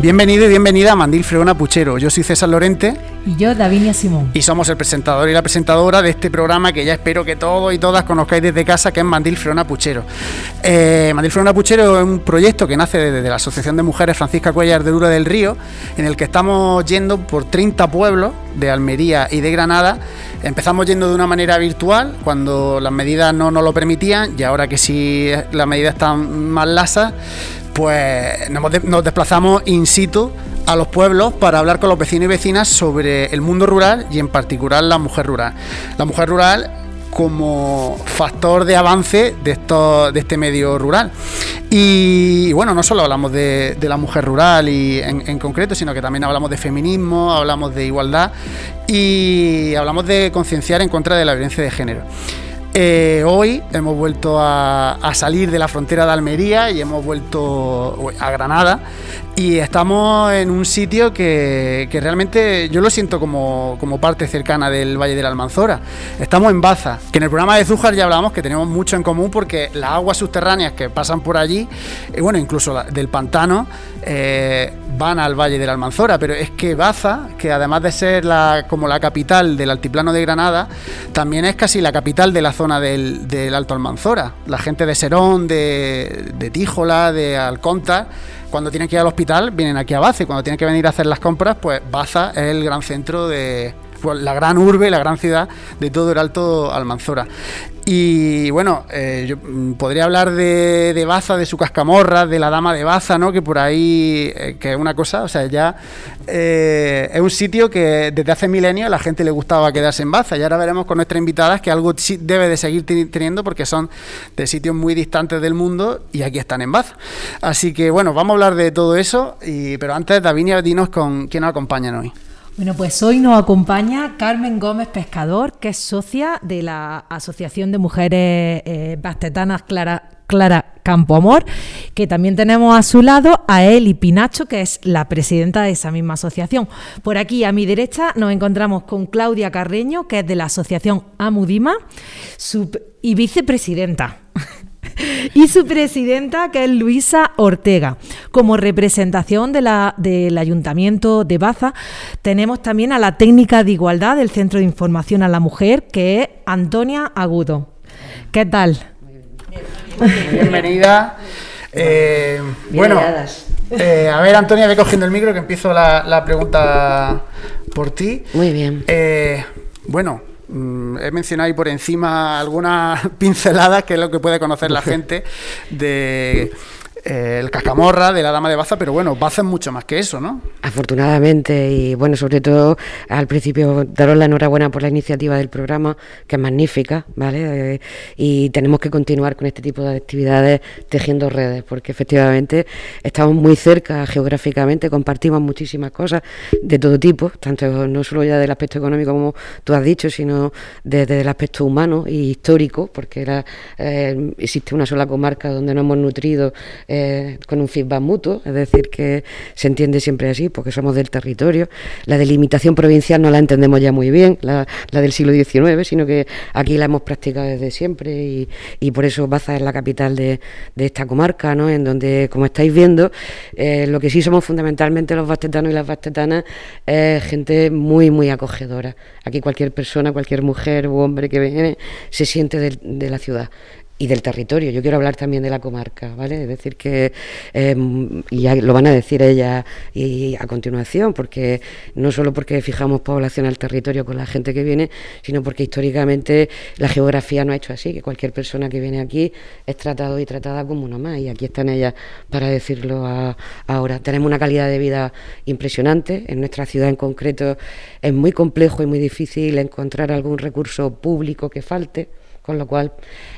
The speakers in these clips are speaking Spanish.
Bienvenido y bienvenida a Mandil Freona Puchero. Yo soy César Lorente. Y yo, Davinia Simón. Y somos el presentador y la presentadora de este programa que ya espero que todos y todas conozcáis desde casa, que es Mandil Freona Puchero. Eh, Mandil Freona Puchero es un proyecto que nace desde la Asociación de Mujeres Francisca Cuellar de Duro del Río, en el que estamos yendo por 30 pueblos de Almería y de Granada. Empezamos yendo de una manera virtual, cuando las medidas no nos lo permitían, y ahora que sí las medidas están más lasas pues nos desplazamos in situ a los pueblos para hablar con los vecinos y vecinas sobre el mundo rural y en particular la mujer rural. La mujer rural como factor de avance de, esto, de este medio rural. Y, bueno, no solo hablamos de, la mujer rural y en, concreto, sino que también hablamos de feminismo, hablamos de igualdad y hablamos de concienciar en contra de la violencia de género. Eh, hoy hemos vuelto a, salir de la frontera de Almería y hemos vuelto a Granada y estamos en un sitio que, realmente yo lo siento como, parte cercana del Valle de la Almanzora. Estamos en Baza, que en el programa de Zújar ya hablamos que tenemos mucho en común porque las aguas subterráneas que pasan por allí, y bueno, incluso del pantano, eh, van al Valle de la Almanzora, pero es que Baza, que además de ser la, como la capital del altiplano de Granada, también es casi la capital de la zona del, Alto Almanzora. La gente de Serón, de, de Tíjola, de Alconta, cuando tienen que ir al hospital, vienen aquí a Baza y cuando tienen que venir a hacer las compras, pues Baza es el gran centro de, la gran urbe, la gran ciudad de todo el Alto Almanzora. Y bueno, eh, yo mm, podría hablar de, Baza, de su cascamorra, de la dama de Baza, ¿no? Que por ahí, eh, que es una cosa, o sea, ya eh, es un sitio que desde hace milenios a la gente le gustaba quedarse en Baza. Y ahora veremos con nuestras invitadas que algo debe de seguir teniendo porque son de sitios muy distantes del mundo y aquí están en Baza. Así que bueno, vamos a hablar de todo eso, y, pero antes, Davinia, dinos con quién nos acompañan hoy. Bueno, pues hoy nos acompaña Carmen Gómez Pescador, que es socia de la Asociación de Mujeres eh, Bastetanas Clara, Campoamor, que también tenemos a su lado a Eli Pinacho, que es la presidenta de esa misma asociación. Por aquí a mi derecha nos encontramos con Claudia Carreño, que es de la Asociación Amudima y vicepresidenta y su presidenta, que es Luisa Ortega. Como representación de la, del Ayuntamiento de Baza, tenemos también a la técnica de igualdad del Centro de Información a la Mujer, que es Antonia Agudo. ¿Qué tal? Bienvenida. Eh, bueno, eh, a ver, Antonia, ve cogiendo el micro que empiezo la, pregunta por ti. Muy bien. Eh, bueno, he mencionado ahí por encima algunas pinceladas que es lo que puede conocer la gente de eh, el cascamorra de la dama de Baza, pero bueno, Baza es mucho más que eso, ¿no? Afortunadamente, y bueno, sobre todo al principio daros la enhorabuena por la iniciativa del programa, que es magnífica, ¿vale? Eh, y tenemos que continuar con este tipo de actividades tejiendo redes, porque efectivamente estamos muy cerca geográficamente, compartimos muchísimas cosas de todo tipo, tanto no solo ya del aspecto económico como tú has dicho, sino desde el aspecto humano y histórico, porque era, eh, existe una sola comarca donde nos hemos nutrido con un feedback mutuo, es decir, que se entiende siempre así, porque somos del territorio. La delimitación provincial no la entendemos ya muy bien, la, del siglo XIX, sino que aquí la hemos practicado desde siempre y, por eso Baza es la capital de, esta comarca, ¿no? en donde, como estáis viendo, eh, lo que sí somos fundamentalmente los bastetanos y las bastetanas es gente muy, muy acogedora. Aquí cualquier persona, cualquier mujer u hombre que viene se siente de la ciudad y del territorio. Yo quiero hablar también de la comarca, ¿vale? Es decir, que, em, y lo van a decir ella y a continuación, porque no solo porque fijamos población al territorio con la gente que viene, sino porque históricamente la geografía no ha hecho así, que cualquier persona que viene aquí es tratado y tratada como uno más, y aquí están ellas para decirlo ahora. Tenemos una calidad de vida impresionante, en nuestra ciudad en concreto es muy complejo y muy difícil encontrar algún recurso público que falte con lo cual,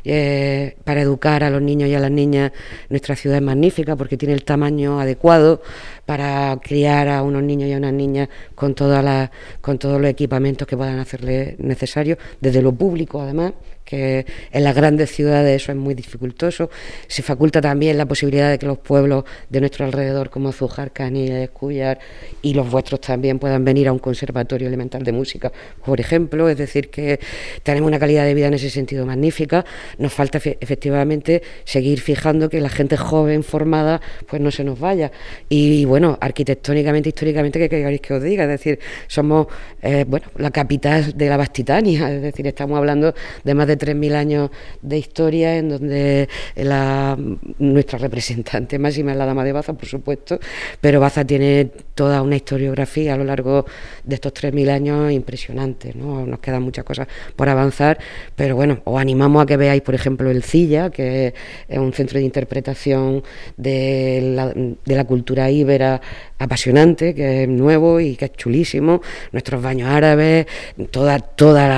eh, para educar a los niños y a las niñas, nuestra ciudad es magnífica porque tiene el tamaño adecuado para criar a unos niños y a unas niñas con, todas las, con todos los equipamientos que puedan hacerle necesarios, desde lo público además, que en las grandes ciudades eso es muy dificultoso. Se faculta también la posibilidad de que los pueblos de nuestro alrededor, como Zújar, Canillas, Escuyar y los vuestros también puedan venir a un conservatorio elemental de música, por ejemplo. Es decir, que tenemos una calidad de vida en ese sentido magnífica. Nos falta efectivamente seguir fijando que la gente joven formada pues no se nos vaya. Y, bueno, arquitectónicamente, históricamente, ¿qué queréis que os diga? Es decir, somos eh, bueno, la capital de la Bastitania, es decir, estamos hablando de más de 3.000 años de historia en donde la, nuestra representante máxima es la Dama de Baza, por supuesto, pero Baza tiene toda una historiografía a lo largo de estos 3.000 años impresionante, ¿no? Nos quedan muchas cosas por avanzar, pero bueno, os animamos a que veáis, por ejemplo, el CILLA, que es un centro de interpretación de la, de la cultura íbera apasionante, que es nuevo y que es chulísimo, nuestros baños árabes, toda, toda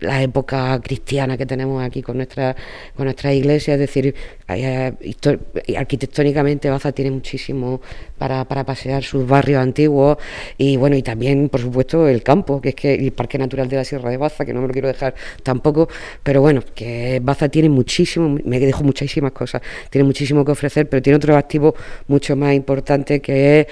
la, época cristiana que tenemos aquí con nuestra, con nuestra iglesia, es decir, arquitectónicamente Baza tiene muchísimo para, para, pasear sus barrios antiguos y bueno, y también por supuesto el campo, que es que el Parque Natural de la Sierra de Baza, que no me lo quiero dejar tampoco, pero bueno, que Baza tiene muchísimo, me dejo muchísimas cosas, tiene muchísimo que ofrecer, pero tiene otro activo mucho más importante que es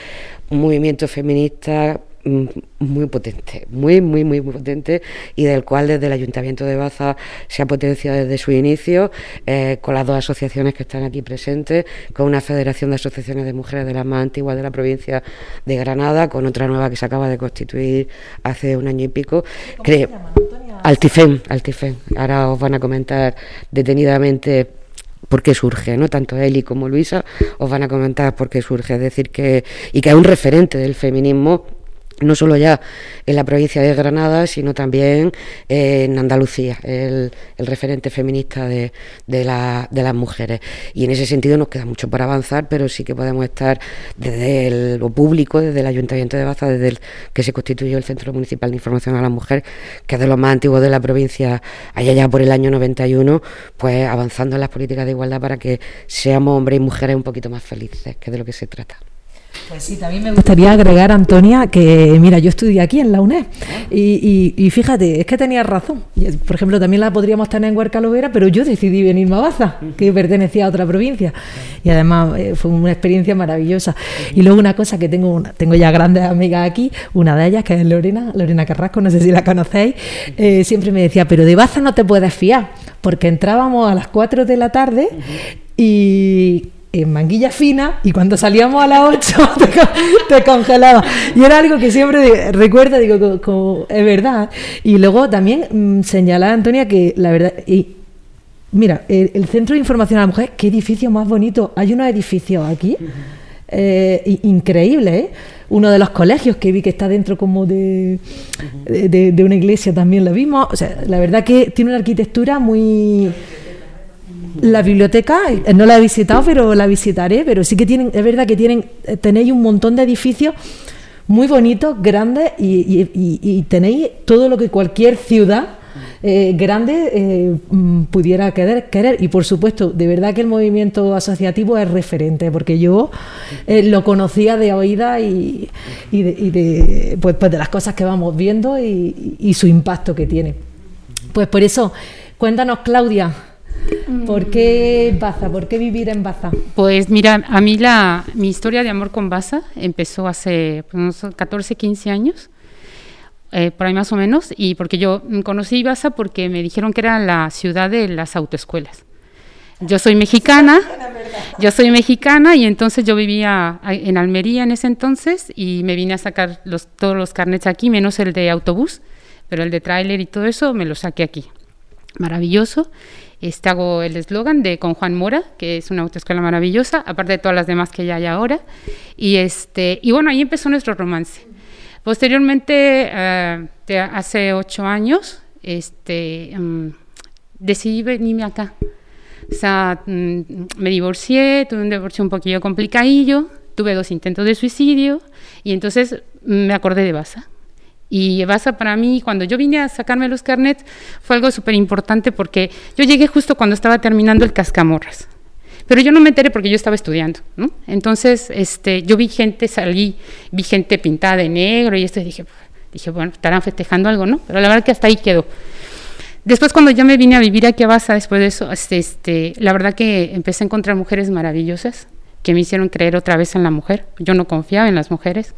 un movimiento feminista muy potente, muy, muy, muy, potente y del cual desde el Ayuntamiento de Baza se ha potenciado desde su inicio eh, con las dos asociaciones que están aquí presentes, con una federación de asociaciones de mujeres de las más antiguas de la provincia de Granada, con otra nueva que se acaba de constituir hace un año y pico. Creo, Altifem, Altifem. Ahora os van a comentar detenidamente por qué surge, ¿no? Tanto Eli como Luisa os van a comentar por qué surge, es decir, que y que es un referente del feminismo no solo ya en la provincia de Granada, sino también en Andalucía, el, referente feminista de, las mujeres. Y en ese sentido nos queda mucho por avanzar, pero sí que podemos estar desde lo público, desde el Ayuntamiento de Baza, desde el que se constituyó el Centro Municipal de Información a la Mujer, que es de los más antiguos de la provincia, allá ya por el año 91, pues avanzando en las políticas de igualdad para que seamos hombres y mujeres un poquito más felices, que es de lo que se trata. Pues sí, también me gustaría agregar, Antonia, que mira, yo estudié aquí en la UNED y, fíjate, es que tenías razón. Por ejemplo, también la podríamos tener en Huerca pero yo decidí venirme a Baza, que pertenecía a otra provincia. Y además eh, fue una experiencia maravillosa. Y luego una cosa que tengo, tengo ya grandes amigas aquí, una de ellas que es Lorena, Lorena Carrasco, no sé si la conocéis, eh, siempre me decía, pero de Baza no te puedes fiar, porque entrábamos a las 4 de la tarde y en manguilla fina y cuando salíamos a las 8 te, congelaba. Y era algo que siempre recuerdo, digo, como, es verdad. Y luego también mm, señalar, Antonia, que la verdad... Y, mira, el, Centro de Información a la Mujer, qué edificio más bonito. Hay unos edificios aquí. Eh, increíbles, ¿eh? Uno de los colegios que vi que está dentro como de, de, de una iglesia también lo vimos. O sea, la verdad que tiene una arquitectura muy la biblioteca, eh, no la he visitado, pero la visitaré, pero sí que tienen, es verdad que tienen, eh, tenéis un montón de edificios muy bonitos, grandes, y, tenéis todo lo que cualquier ciudad eh, grande mm, pudiera querer, querer. Y por supuesto, de verdad que el movimiento asociativo es referente, porque yo lo conocía de oída y, de, pues, pues, de las cosas que vamos viendo y su impacto que tiene. Pues por eso, cuéntanos, Claudia. ¿Por qué Baza? ¿Por qué vivir en Baza? Pues mira, a mí la, mi historia de amor con Baza empezó hace pues, unos 14, 15 años, eh, por ahí más o menos, y porque yo conocí Baza porque me dijeron que era la ciudad de las autoescuelas. Yo soy mexicana, yo soy mexicana y entonces yo vivía en Almería en ese entonces y me vine a sacar todos los carnets aquí, menos el de autobús, pero el de tráiler y todo eso me lo saqué aquí. Maravilloso. Este, hago el eslogan de con Juan Mora, que es una autoescuela maravillosa, aparte de todas las demás que ya hay ahora. Y, este, y bueno, ahí empezó nuestro romance. Posteriormente, eh, hace ocho años, este, mm, decidí venirme acá. O sea, mm, me divorcié, tuve un divorcio un poquillo complicadillo, tuve dos intentos de suicidio y entonces me acordé de Baza y Baza para mí, cuando yo vine a sacarme los carnets, fue algo súper importante porque yo llegué justo cuando estaba terminando el Cascamorras. Pero yo no me enteré porque yo estaba estudiando. Entonces, este, yo vi gente, salí, vi gente pintada de negro y esto, y dije, dije, bueno, estarán festejando algo, ¿no? Pero la verdad que hasta ahí quedó. Después cuando ya me vine a vivir aquí a Baza, después de eso, este, este, la verdad que empecé a encontrar mujeres maravillosas que me hicieron creer otra vez en la mujer. Yo no confiaba en las mujeres.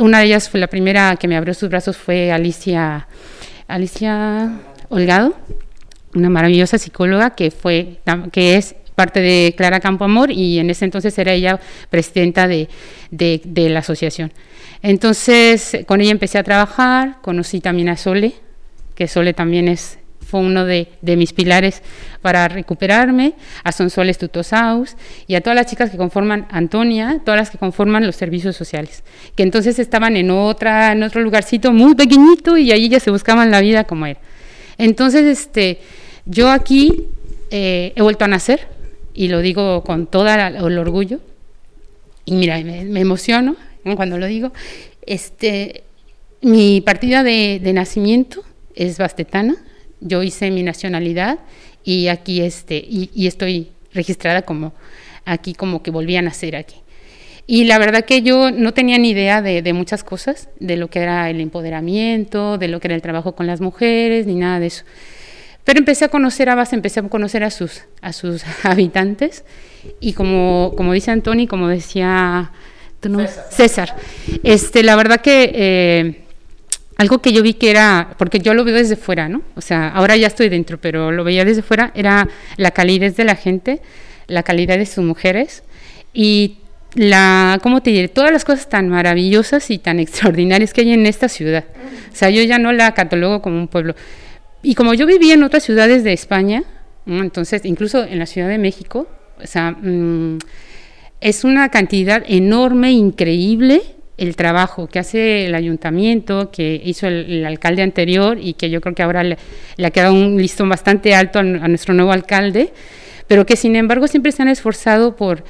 Una de ellas fue la primera que me abrió sus brazos fue Alicia, Alicia Holgado, una maravillosa psicóloga que fue, que es parte de Clara Campo Amor y en ese entonces era ella presidenta de, de, de la asociación. Entonces con ella empecé a trabajar, conocí también a Sole, que Sole también es fue uno de, mis pilares para recuperarme, a Sonsoles Tutosaus y a todas las chicas que conforman Antonia, todas las que conforman los servicios sociales, que entonces estaban en, otro lugarcito muy pequeñito y ahí ya se buscaban la vida como era. Entonces, este, yo aquí eh, he vuelto a nacer y lo digo con todo el orgullo y mira, me, emociono cuando lo digo. Este, mi partida de, de nacimiento es bastetana, yo hice mi nacionalidad y aquí este, y, estoy registrada como aquí como que volví a nacer aquí. Y la verdad que yo no tenía ni idea de, muchas cosas, de lo que era el empoderamiento, de lo que era el trabajo con las mujeres, ni nada de eso. Pero empecé a conocer a base, empecé a conocer a sus, a sus habitantes y como, como dice Antoni, como decía César. este, la verdad que eh, algo que yo vi que era, porque yo lo veo desde fuera, ¿no? O sea, ahora ya estoy dentro, pero lo veía desde fuera, era la calidez de la gente, la calidad de sus mujeres y la, ¿cómo te diré? Todas las cosas tan maravillosas y tan extraordinarias que hay en esta ciudad. O sea, yo ya no la catalogo como un pueblo. Y como yo vivía en otras ciudades de España, entonces, incluso en la Ciudad de México, o sea, mm, es una cantidad enorme, increíble el trabajo que hace el ayuntamiento, que hizo el, alcalde anterior y que yo creo que ahora le, ha quedado un listón bastante alto a, nuestro nuevo alcalde, pero que sin embargo siempre se han esforzado por,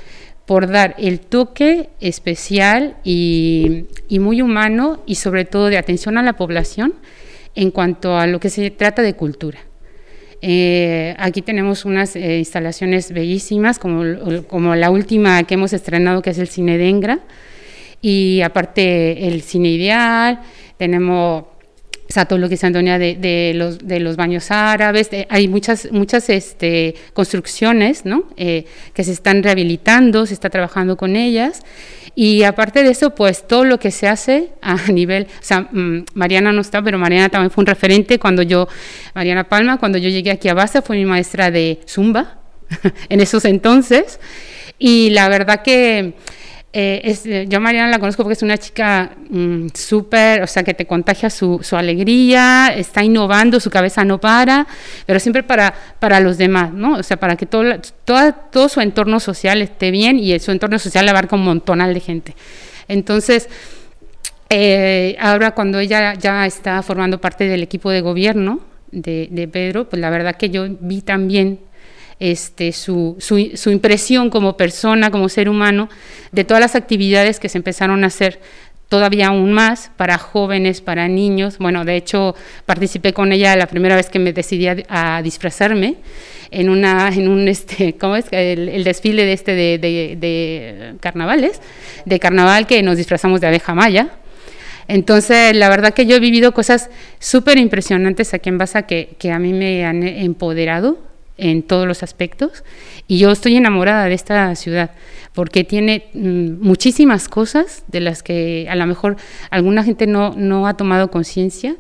por dar el toque especial y, muy humano y sobre todo de atención a la población en cuanto a lo que se trata de cultura. Eh, aquí tenemos unas eh, instalaciones bellísimas, como, como la última que hemos estrenado, que es el Cine Dengra, y aparte el cine ideal, tenemos o todo lo que es Antonia de, de, los, de los baños árabes, hay muchas, muchas este, construcciones ¿no? Eh, que se están rehabilitando, se está trabajando con ellas. Y aparte de eso, pues todo lo que se hace a nivel, o sea, mm, Mariana no está, pero Mariana también fue un referente cuando yo, Mariana Palma, cuando yo llegué aquí a Basta, fue mi maestra de Zumba en esos entonces. Y la verdad que eh, es, eh, yo Mariana la conozco porque es una chica mm, súper, o sea, que te contagia su, su, alegría, está innovando, su cabeza no para, pero siempre para, para los demás, ¿no? O sea, para que todo, todo su entorno social esté bien y su entorno social abarca un montonal de gente. Entonces, eh, ahora cuando ella ya está formando parte del equipo de gobierno de, de Pedro, pues la verdad que yo vi también este, su, impresión como persona, como ser humano, de todas las actividades que se empezaron a hacer todavía aún más para jóvenes, para niños. Bueno, de hecho, participé con ella la primera vez que me decidí a, disfrazarme en una en un este cómo es el, desfile de este de, carnavales de carnaval que nos disfrazamos de abeja maya. Entonces la verdad que yo he vivido cosas súper impresionantes aquí en Baza que a mí me han empoderado en todos los aspectos y yo estoy enamorada de esta ciudad porque tiene mm, muchísimas cosas de las que a lo mejor alguna gente no, no ha tomado conciencia,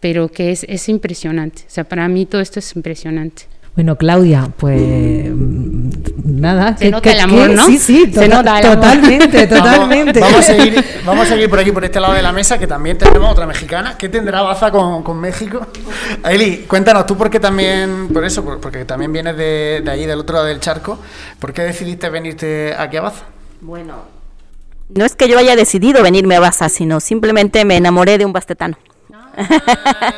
pero que es, es impresionante. O sea, para mí todo esto es impresionante. Bueno, Claudia, pues mm, nada. Se nota el amor, ¿no? Sí, sí, se nota totalmente, totalmente. Vamos, a seguir, vamos a seguir por aquí, por este lado de la mesa, que también tenemos otra mexicana. ¿Qué tendrá Baza con, con México? Eli, cuéntanos tú, porque también, por eso, porque también vienes de, de ahí, del otro lado del charco, ¿por qué decidiste venirte aquí a Baza? Bueno, no es que yo haya decidido venirme a Baza, sino simplemente me enamoré de un bastetano. Ah.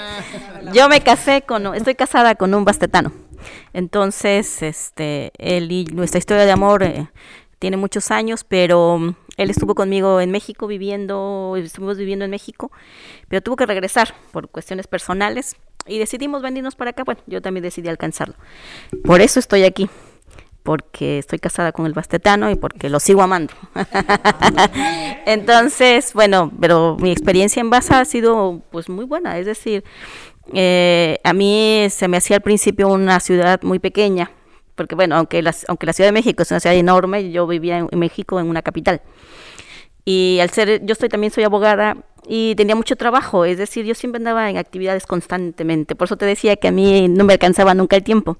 yo me casé con, estoy casada con un bastetano. Entonces, este, él y nuestra historia de amor eh, tiene muchos años, pero mm, él estuvo conmigo en México viviendo, estuvimos viviendo en México, pero tuvo que regresar por cuestiones personales y decidimos venirnos para acá. Bueno, yo también decidí alcanzarlo. Por eso estoy aquí, porque estoy casada con el bastetano y porque lo sigo amando. Entonces, bueno, pero mi experiencia en Baza ha sido pues muy buena, es decir, eh, a mí se me hacía al principio una ciudad muy pequeña, porque bueno, aunque la, aunque la Ciudad de México es una ciudad enorme, yo vivía en, México en una capital. Y al ser, yo estoy, también soy abogada y tenía mucho trabajo, es decir, yo siempre andaba en actividades constantemente, por eso te decía que a mí no me alcanzaba nunca el tiempo.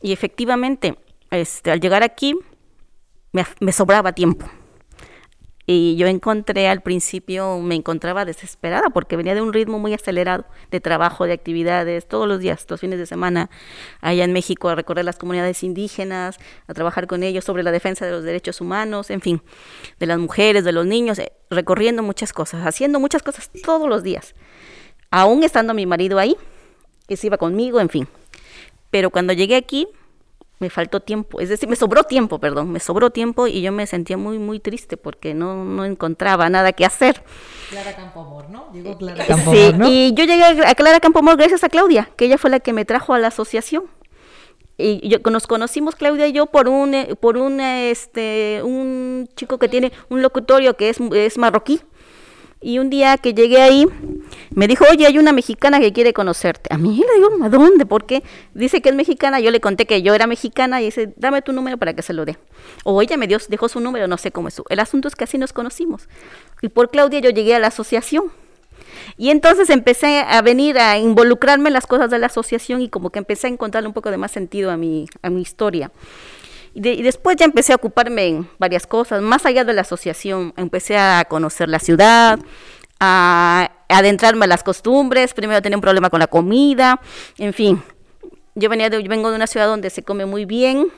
Y efectivamente, este, al llegar aquí, me sobraba tiempo. Y yo encontré al principio, me encontraba desesperada porque venía de un ritmo muy acelerado de trabajo, de actividades, todos los días, los fines de semana, allá en México a recorrer las comunidades indígenas, a trabajar con ellos sobre la defensa de los derechos humanos, en fin, de las mujeres, de los niños, eh, recorriendo muchas cosas, haciendo muchas cosas todos los días, aún estando mi marido ahí, que se iba conmigo, en fin. Pero cuando llegué aquí, me faltó tiempo, es decir, me sobró tiempo, perdón, me sobró tiempo y yo me sentía muy, muy triste porque no, no encontraba nada que hacer. Clara Campomor, ¿no? Llegó Clara sí, y yo llegué a Clara Campomor gracias a Claudia, que ella fue la que me trajo a la asociación. Y yo, nos conocimos Claudia y yo por un eh, por un este un chico que tiene un locutorio que es, es marroquí y un día que llegué ahí, me dijo, oye, hay una mexicana que quiere conocerte. A mí le digo, ¿a dónde? Porque dice que es mexicana. Yo le conté que yo era mexicana y dice, dame tu número para que se lo dé. O ella me dio, dejó su número, no sé cómo es. El asunto es que así nos conocimos. Y por Claudia yo llegué a la asociación. Y entonces empecé a venir a involucrarme en las cosas de la asociación y como que empecé a encontrarle un poco de más sentido a mi, a mi historia. Y, después ya empecé a ocuparme en varias cosas, más allá de la asociación, empecé a conocer la ciudad, a, adentrarme a las costumbres, primero tenía un problema con la comida, en fin. Yo, venía de, yo vengo de una ciudad donde se come muy bien,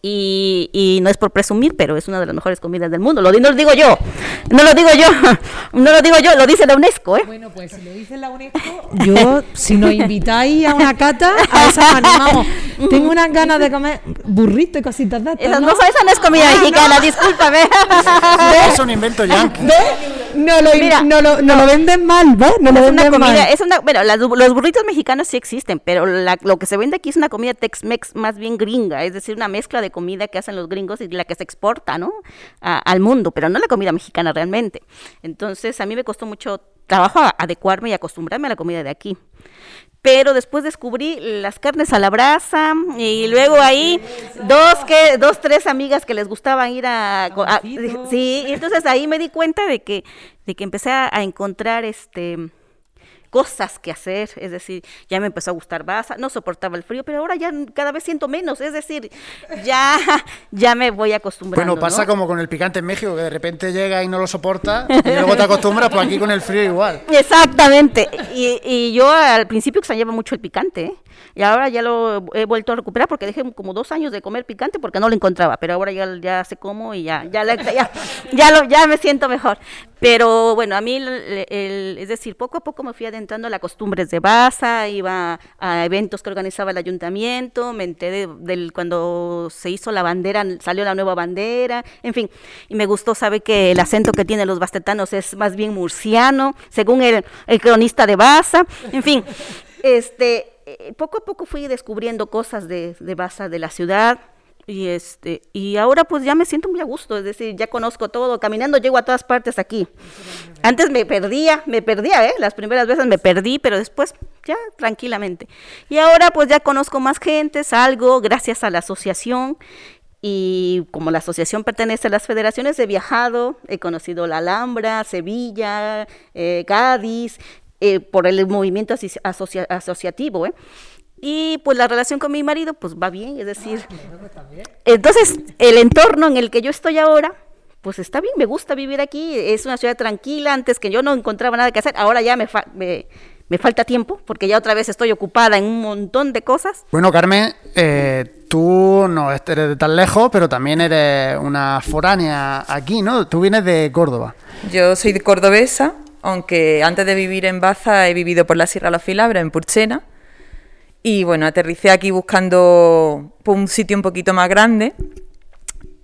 y, y, no es por presumir, pero es una de las mejores comidas del mundo. Lo, no lo digo yo, no lo digo yo, no lo digo yo, lo dice la UNESCO. ¿eh? Bueno, pues si lo dice la UNESCO, yo, si nos invitáis a una cata, a esa animamos. Tengo unas ganas de comer burrito y cositas de estas. ¿no? No, esa no es comida ah, mexicana, no. discúlpame. Es un invento yankee. No lo, Mira, no, lo, no, lo venden mal, ¿ves? No lo venden comida, mal. Es una, bueno, las, los burritos mexicanos sí existen, pero la, lo que se vende aquí es una comida Tex-Mex más bien gringa, es decir, una mezcla de comida que hacen los gringos y la que se exporta, ¿no? al mundo, pero no la comida mexicana realmente. Entonces, a mí me costó mucho trabajo adecuarme y acostumbrarme a la comida de aquí. Pero después descubrí las carnes a la brasa y luego ahí dos que dos tres amigas que les gustaban ir a, sí y entonces ahí me di cuenta de que de que empecé a encontrar este cosas que hacer, es decir, ya me empezó a gustar Baza, no soportaba el frío, pero ahora ya cada vez siento menos, es decir, ya, ya me voy acostumbrando. Bueno, pasa como con el picante en México, que de repente llega y no lo soporta, y luego te acostumbras, pues aquí con el frío igual. Exactamente, y, y yo al principio extrañaba mucho el picante, ¿eh? Y ahora ya lo he vuelto a recuperar porque dejé como dos años de comer picante porque no lo encontraba, pero ahora ya, ya sé cómo y ya, ya, ya, ya, lo, ya me siento mejor. Pero bueno, a mí, es decir, poco a poco me fui adentrando a las costumbres de Baza, iba a eventos que organizaba el ayuntamiento, me enteré del cuando se hizo la bandera, salió la nueva bandera, en fin, y me gustó, sabe que el acento que tienen los bastetanos es más bien murciano, según el, el cronista de Baza, en fin, este eh, poco a poco fui descubriendo cosas de, de de la ciudad, y este y ahora pues ya me siento muy a gusto, es decir, ya conozco todo, caminando llego a todas partes aquí. Antes me perdía, me perdía, ¿eh? Las primeras veces me perdí, pero después ya tranquilamente. Y ahora pues ya conozco más gente, salgo gracias a la asociación y como la asociación pertenece a las federaciones, he viajado, he conocido la Alhambra, Sevilla, eh, Cádiz, eh, por el movimiento asociativo, ¿eh? Y pues la relación con mi marido, pues va bien, es decir. Ah, entonces, el entorno en el que yo estoy ahora, pues está bien, me gusta vivir aquí, es una ciudad tranquila, antes que yo no encontraba nada que hacer, ahora ya me, me, falta tiempo, porque ya otra vez estoy ocupada en un montón de cosas. Bueno, Carmen, eh, tú no eres de tan lejos, pero también eres una foránea aquí, ¿no? Tú vienes de Córdoba. Yo soy de cordobesa, aunque antes de vivir en Baza he vivido por la Sierra de los Filabres, en Purchena. Y bueno, aterricé aquí buscando un sitio un poquito más grande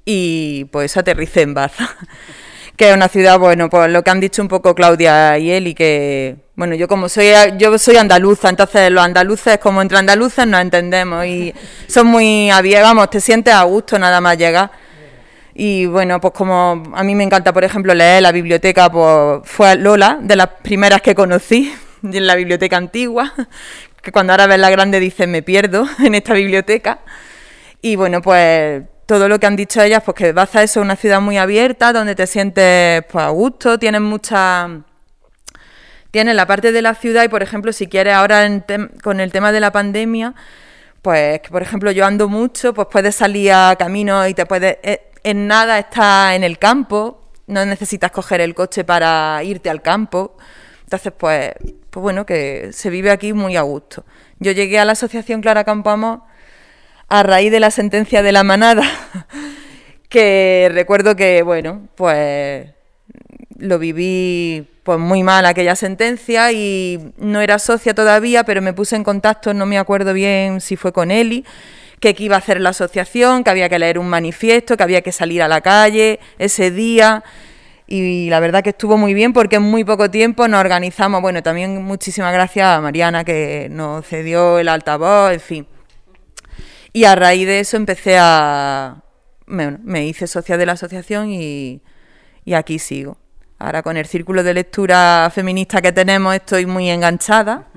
y pues aterricé en Baza, que es una ciudad, bueno, pues lo que han dicho un poco Claudia y él y que, bueno, yo como soy yo soy andaluza, entonces los andaluces como entre andaluces nos entendemos y son muy abiertos, vamos, te sientes a gusto nada más llegar. Y bueno, pues como a mí me encanta, por ejemplo, leer la biblioteca, pues fue Lola, de las primeras que conocí. en la biblioteca antigua, que cuando ahora ves la grande dices me pierdo en esta biblioteca. Y bueno, pues todo lo que han dicho ellas, pues que Baza es una ciudad muy abierta, donde te sientes pues, a gusto, tienes mucha... Tienes la parte de la ciudad y, por ejemplo, si quieres ahora con el tema de la pandemia, pues que, por ejemplo, yo ando mucho, pues puedes salir a camino y te puedes... Eh, en nada estás en el campo, no necesitas coger el coche para irte al campo. Entonces, pues, pues bueno, que se vive aquí muy a gusto. Yo llegué a la asociación Clara Campoamor a raíz de la sentencia de la manada, que recuerdo que, bueno, pues lo viví pues muy mal aquella sentencia y no era socia todavía, pero me puse en contacto, no me acuerdo bien si fue con Eli, que, iba a hacer la asociación, que había que leer un manifiesto, que había que salir a la calle ese día. Y la verdad que estuvo muy bien porque en muy poco tiempo nos organizamos. Bueno, también muchísimas gracias a Mariana que nos cedió el altavoz, en fin. Y a raíz de eso empecé a... Me, hice socia de la asociación y, y aquí sigo. Ahora con el círculo de lectura feminista que tenemos estoy muy enganchada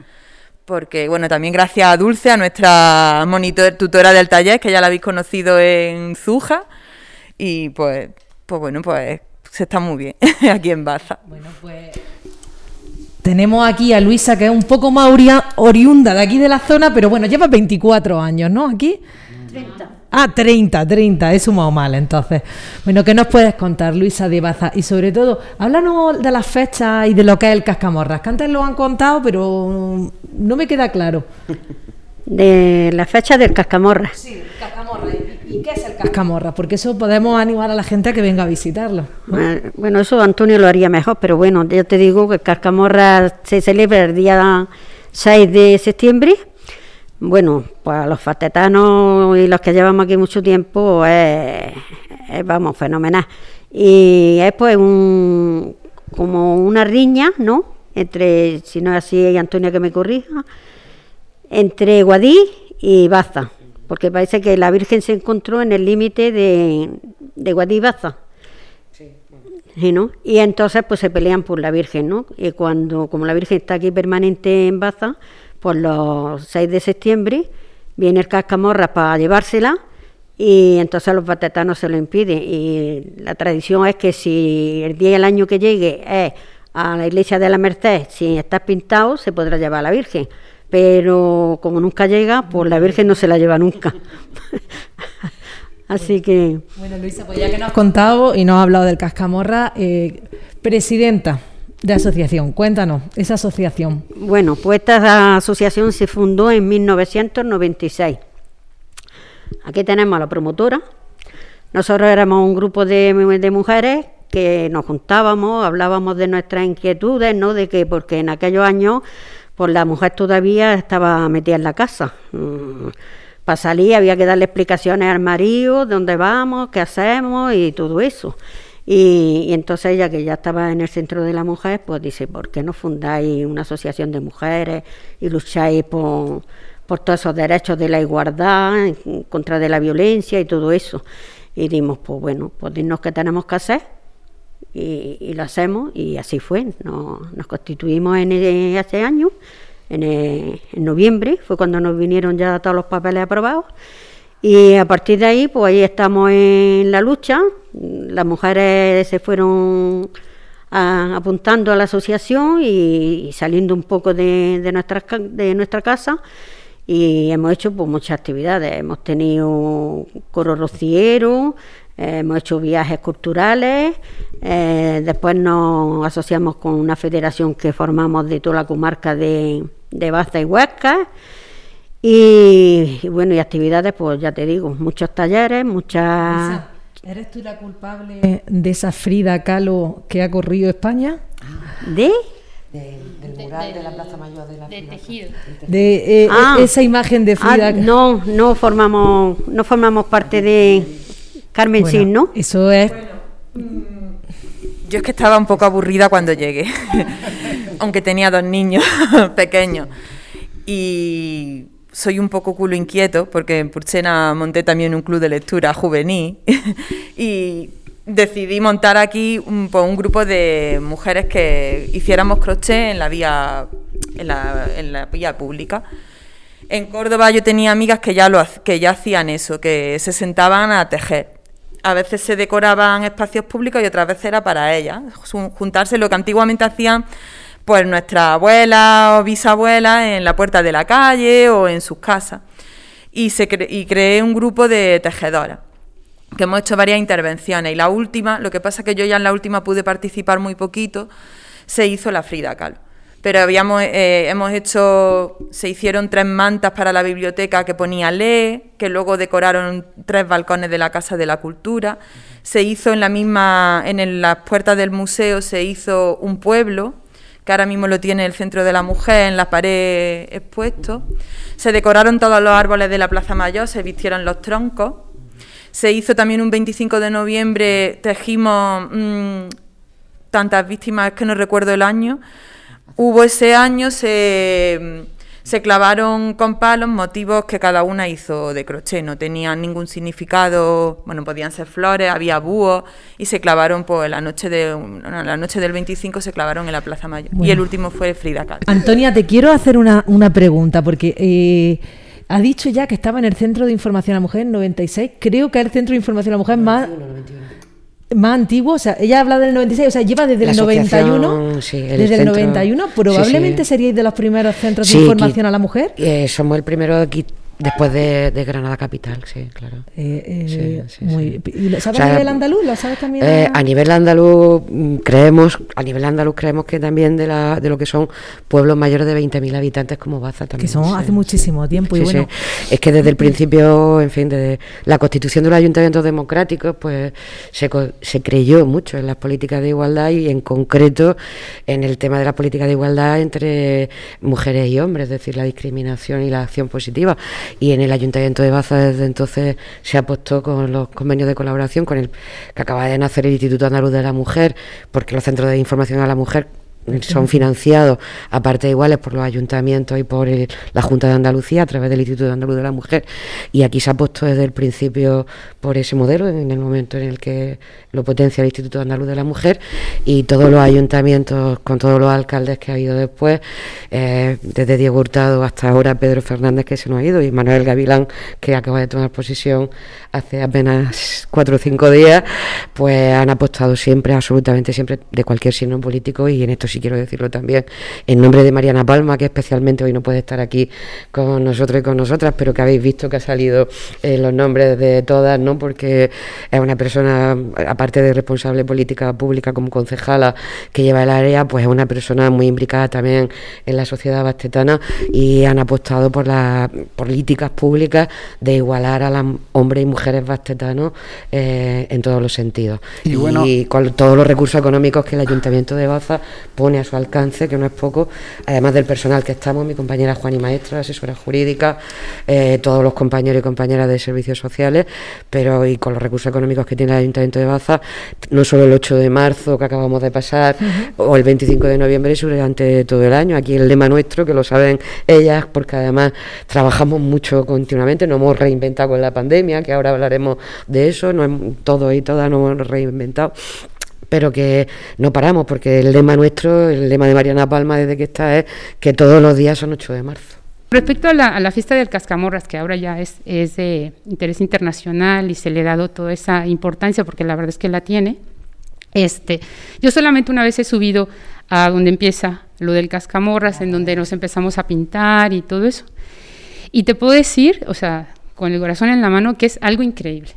porque bueno, también gracias a Dulce, a nuestra monitor tutora del taller, que ya la habéis conocido en Zuja, y pues, pues bueno, pues se está muy bien aquí en Baza. Bueno, pues tenemos aquí a Luisa, que es un poco más oriunda de aquí de la zona, pero bueno, lleva 24 años, ¿no? Aquí. 30. Ah, 30, 30, he sumado mal entonces. Bueno, ¿qué nos puedes contar, Luisa de Baza? Y sobre todo, háblanos de las fechas y de lo que es el cascamorras, que antes lo han contado, pero no me queda claro. De la fecha del cascamorra. Sí, cascamorra. ¿Y qué es el cascamorra? Porque eso podemos animar a la gente a que venga a visitarlo. Bueno, eso Antonio lo haría mejor, pero bueno, ya te digo que el cascamorra se celebra el día 6 de septiembre bueno, pues los fatetanos y los que llevamos aquí mucho tiempo es, vamos, fenomenal. Y es pues un, como una riña, ¿no? Entre, si no es así, hay Antonia que me corrija, entre Guadí y Baza, porque parece que la Virgen se encontró en el límite de, de Guadí y Baza. Sí, ¿no? Y entonces pues se pelean por la Virgen, ¿no? Y cuando, como la Virgen está aquí permanente en Baza, por los 6 de septiembre, viene el cascamorra para llevársela y entonces los batetanos se lo impiden. Y la tradición es que si el día y el año que llegue es a la iglesia de la Merced, si está pintado, se podrá llevar a la Virgen. Pero como nunca llega, pues la Virgen no se la lleva nunca. Así que. Bueno, Luisa, pues ya que nos has contado y nos has hablado del cascamorra, eh, presidenta, de asociación. Cuéntanos, esa asociación. Bueno, pues esta asociación se fundó en 1996. Aquí tenemos a la promotora. Nosotros éramos un grupo de, mujeres que nos juntábamos, hablábamos de nuestras inquietudes, ¿no? De que, porque en aquellos años, pues la mujer todavía estaba metida en la casa. Mm, para salir había que darle explicaciones al marido, de dónde vamos, qué hacemos y todo eso. Y, entonces ella, que ya estaba en el centro de la mujer, pues dice, ¿por qué no fundáis una asociación de mujeres y lucháis por, por todos esos derechos de la igualdad, en contra de la violencia y todo eso? Y dimos, pues bueno, pues dinos qué tenemos que hacer y, lo hacemos y así fue. Nos, constituimos en ese año, en, en noviembre, fue cuando nos vinieron ya todos los papeles aprobados y a partir de ahí, pues ahí estamos en la lucha. Las mujeres se fueron apuntando a la asociación y, saliendo un poco de, de, nuestra, de nuestra casa y hemos hecho pues, muchas actividades. Hemos tenido coro rociero, hemos hecho viajes culturales, eh, después nos asociamos con una federación que formamos de toda la comarca de, de Baza y Huesca. Y, bueno, y actividades, pues ya te digo, muchos talleres, muchas... ¿Eres tú la culpable de esa Frida Kahlo que ha corrido España? ¿De? del mural de, la Plaza Mayor de la de tejido. De eh, ah. esa imagen de Frida. Ah, no, no formamos, no formamos parte de Carmen bueno, ¿no? Eso es. yo es que estaba un poco aburrida cuando llegué, aunque tenía dos niños pequeños. Y soy un poco culo inquieto porque en Purchena monté también un club de lectura juvenil y decidí montar aquí un, pues, un, grupo de mujeres que hiciéramos crochet en la vía en la vía pública. En Córdoba yo tenía amigas que ya, lo, que ya hacían eso, que se sentaban a tejer. A veces se decoraban espacios públicos y otras veces era para ellas, juntarse lo que antiguamente hacían pues nuestras abuelas o bisabuelas en la puerta de la calle o en sus casas. Y, se y creé un grupo de tejedoras que hemos hecho varias intervenciones. Y la última, lo que pasa es que yo ya en la última pude participar muy poquito, se hizo la Frida Kahlo. Pero habíamos, eh, hemos hecho, se hicieron tres mantas para la biblioteca que ponía Lee, que luego decoraron tres balcones de la Casa de la Cultura, se hizo en la misma, en las puertas del museo se hizo un pueblo, que ahora mismo lo tiene el Centro de la Mujer en la pared expuesto, se decoraron todos los árboles de la Plaza Mayor, se vistieron los troncos, se hizo también un 25 de noviembre, tejimos mm, tantas víctimas que no recuerdo el año, Hubo ese año, se, se clavaron con palos motivos que cada una hizo de crochet, no tenían ningún significado, bueno, podían ser flores, había búhos y se clavaron pues la noche de la noche del 25 se clavaron en la Plaza Mayor y el último fue Frida Kahlo. Antonia, te quiero hacer una, una pregunta porque eh, ha dicho ya que estaba en el Centro de Información a la Mujer en 96. Creo que el Centro de Información a la Mujer más más antiguo, o sea, ella habla del 96, o sea, lleva desde el 91, desde el 91, probablemente seríais de los primeros centros de información a la mujer. Eh, somos el primero aquí Después de, Granada Capital, sí, claro. Eh, eh, ¿Lo sabes a nivel andaluz? ¿Lo sabes también? Eh, a nivel andaluz mm, creemos, a nivel andaluz creemos que también de, la, de lo que son pueblos mayores de 20.000 habitantes como Baza también. Que son hace muchísimo tiempo y bueno. Es que desde el principio, en fin, desde la constitución de los ayuntamientos democráticos, pues se, se creyó mucho en las políticas de igualdad y en concreto en el tema de la política de igualdad entre mujeres y hombres, es decir, la discriminación y la acción positiva y en el Ayuntamiento de Baza desde entonces se ha puesto con los convenios de colaboración con el que acaba de nacer el Instituto Andaluz de la Mujer, porque los centros de información a la mujer son financiados a partes iguales por los ayuntamientos y por la Junta de Andalucía a través del Instituto Andaluz de la Mujer. Y aquí se ha puesto desde el principio por ese modelo en el momento en el que lo potencia el Instituto Andaluz de la Mujer. Y todos los ayuntamientos con todos los alcaldes que ha habido después eh, desde Diego Hurtado hasta ahora Pedro Fernández que se nos ha ido y Manuel Gavilán que acaba de tomar posición hace apenas cuatro o cinco días pues han apostado siempre absolutamente siempre de cualquier signo político y en esto sí quiero decirlo también, en nombre de Mariana Palma, que especialmente hoy no puede estar aquí con nosotros y con nosotras, pero que habéis visto que ha salido en los nombres de todas, ¿no? Porque es una persona, aparte de responsable política pública como concejala que lleva el área, pues es una persona muy implicada también en la sociedad bastetana y han apostado por las políticas públicas de igualar a las hombres y mujeres bastetanos eh, en todos los sentidos. Y, con todos los recursos económicos que el Ayuntamiento de Baza pone a su alcance, que no es poco, además del personal que estamos, mi compañera Juan y Maestra, asesora jurídica, eh, todos los compañeros y compañeras de servicios sociales, pero y con los recursos económicos que tiene el Ayuntamiento de Baza, no solo el 8 de marzo que acabamos de pasar, o el 25 de noviembre, sino durante todo el año. Aquí el lema nuestro, que lo saben ellas, porque además trabajamos mucho continuamente, nos hemos reinventado con la pandemia, que ahora hablaremos de eso, no todos y todas nos hemos reinventado pero que no paramos, porque el lema nuestro, el lema de Mariana Palma desde que está es que todos los días son 8 de marzo. Respecto a la, fiesta del Cascamorras, que ahora ya es, es, de interés internacional y se le ha dado toda esa importancia, porque la verdad es que la tiene, este, yo solamente una vez he subido a donde empieza lo del Cascamorras, en donde nos empezamos a pintar y todo eso. Y te puedo decir, o sea, con el corazón en la mano, que es algo increíble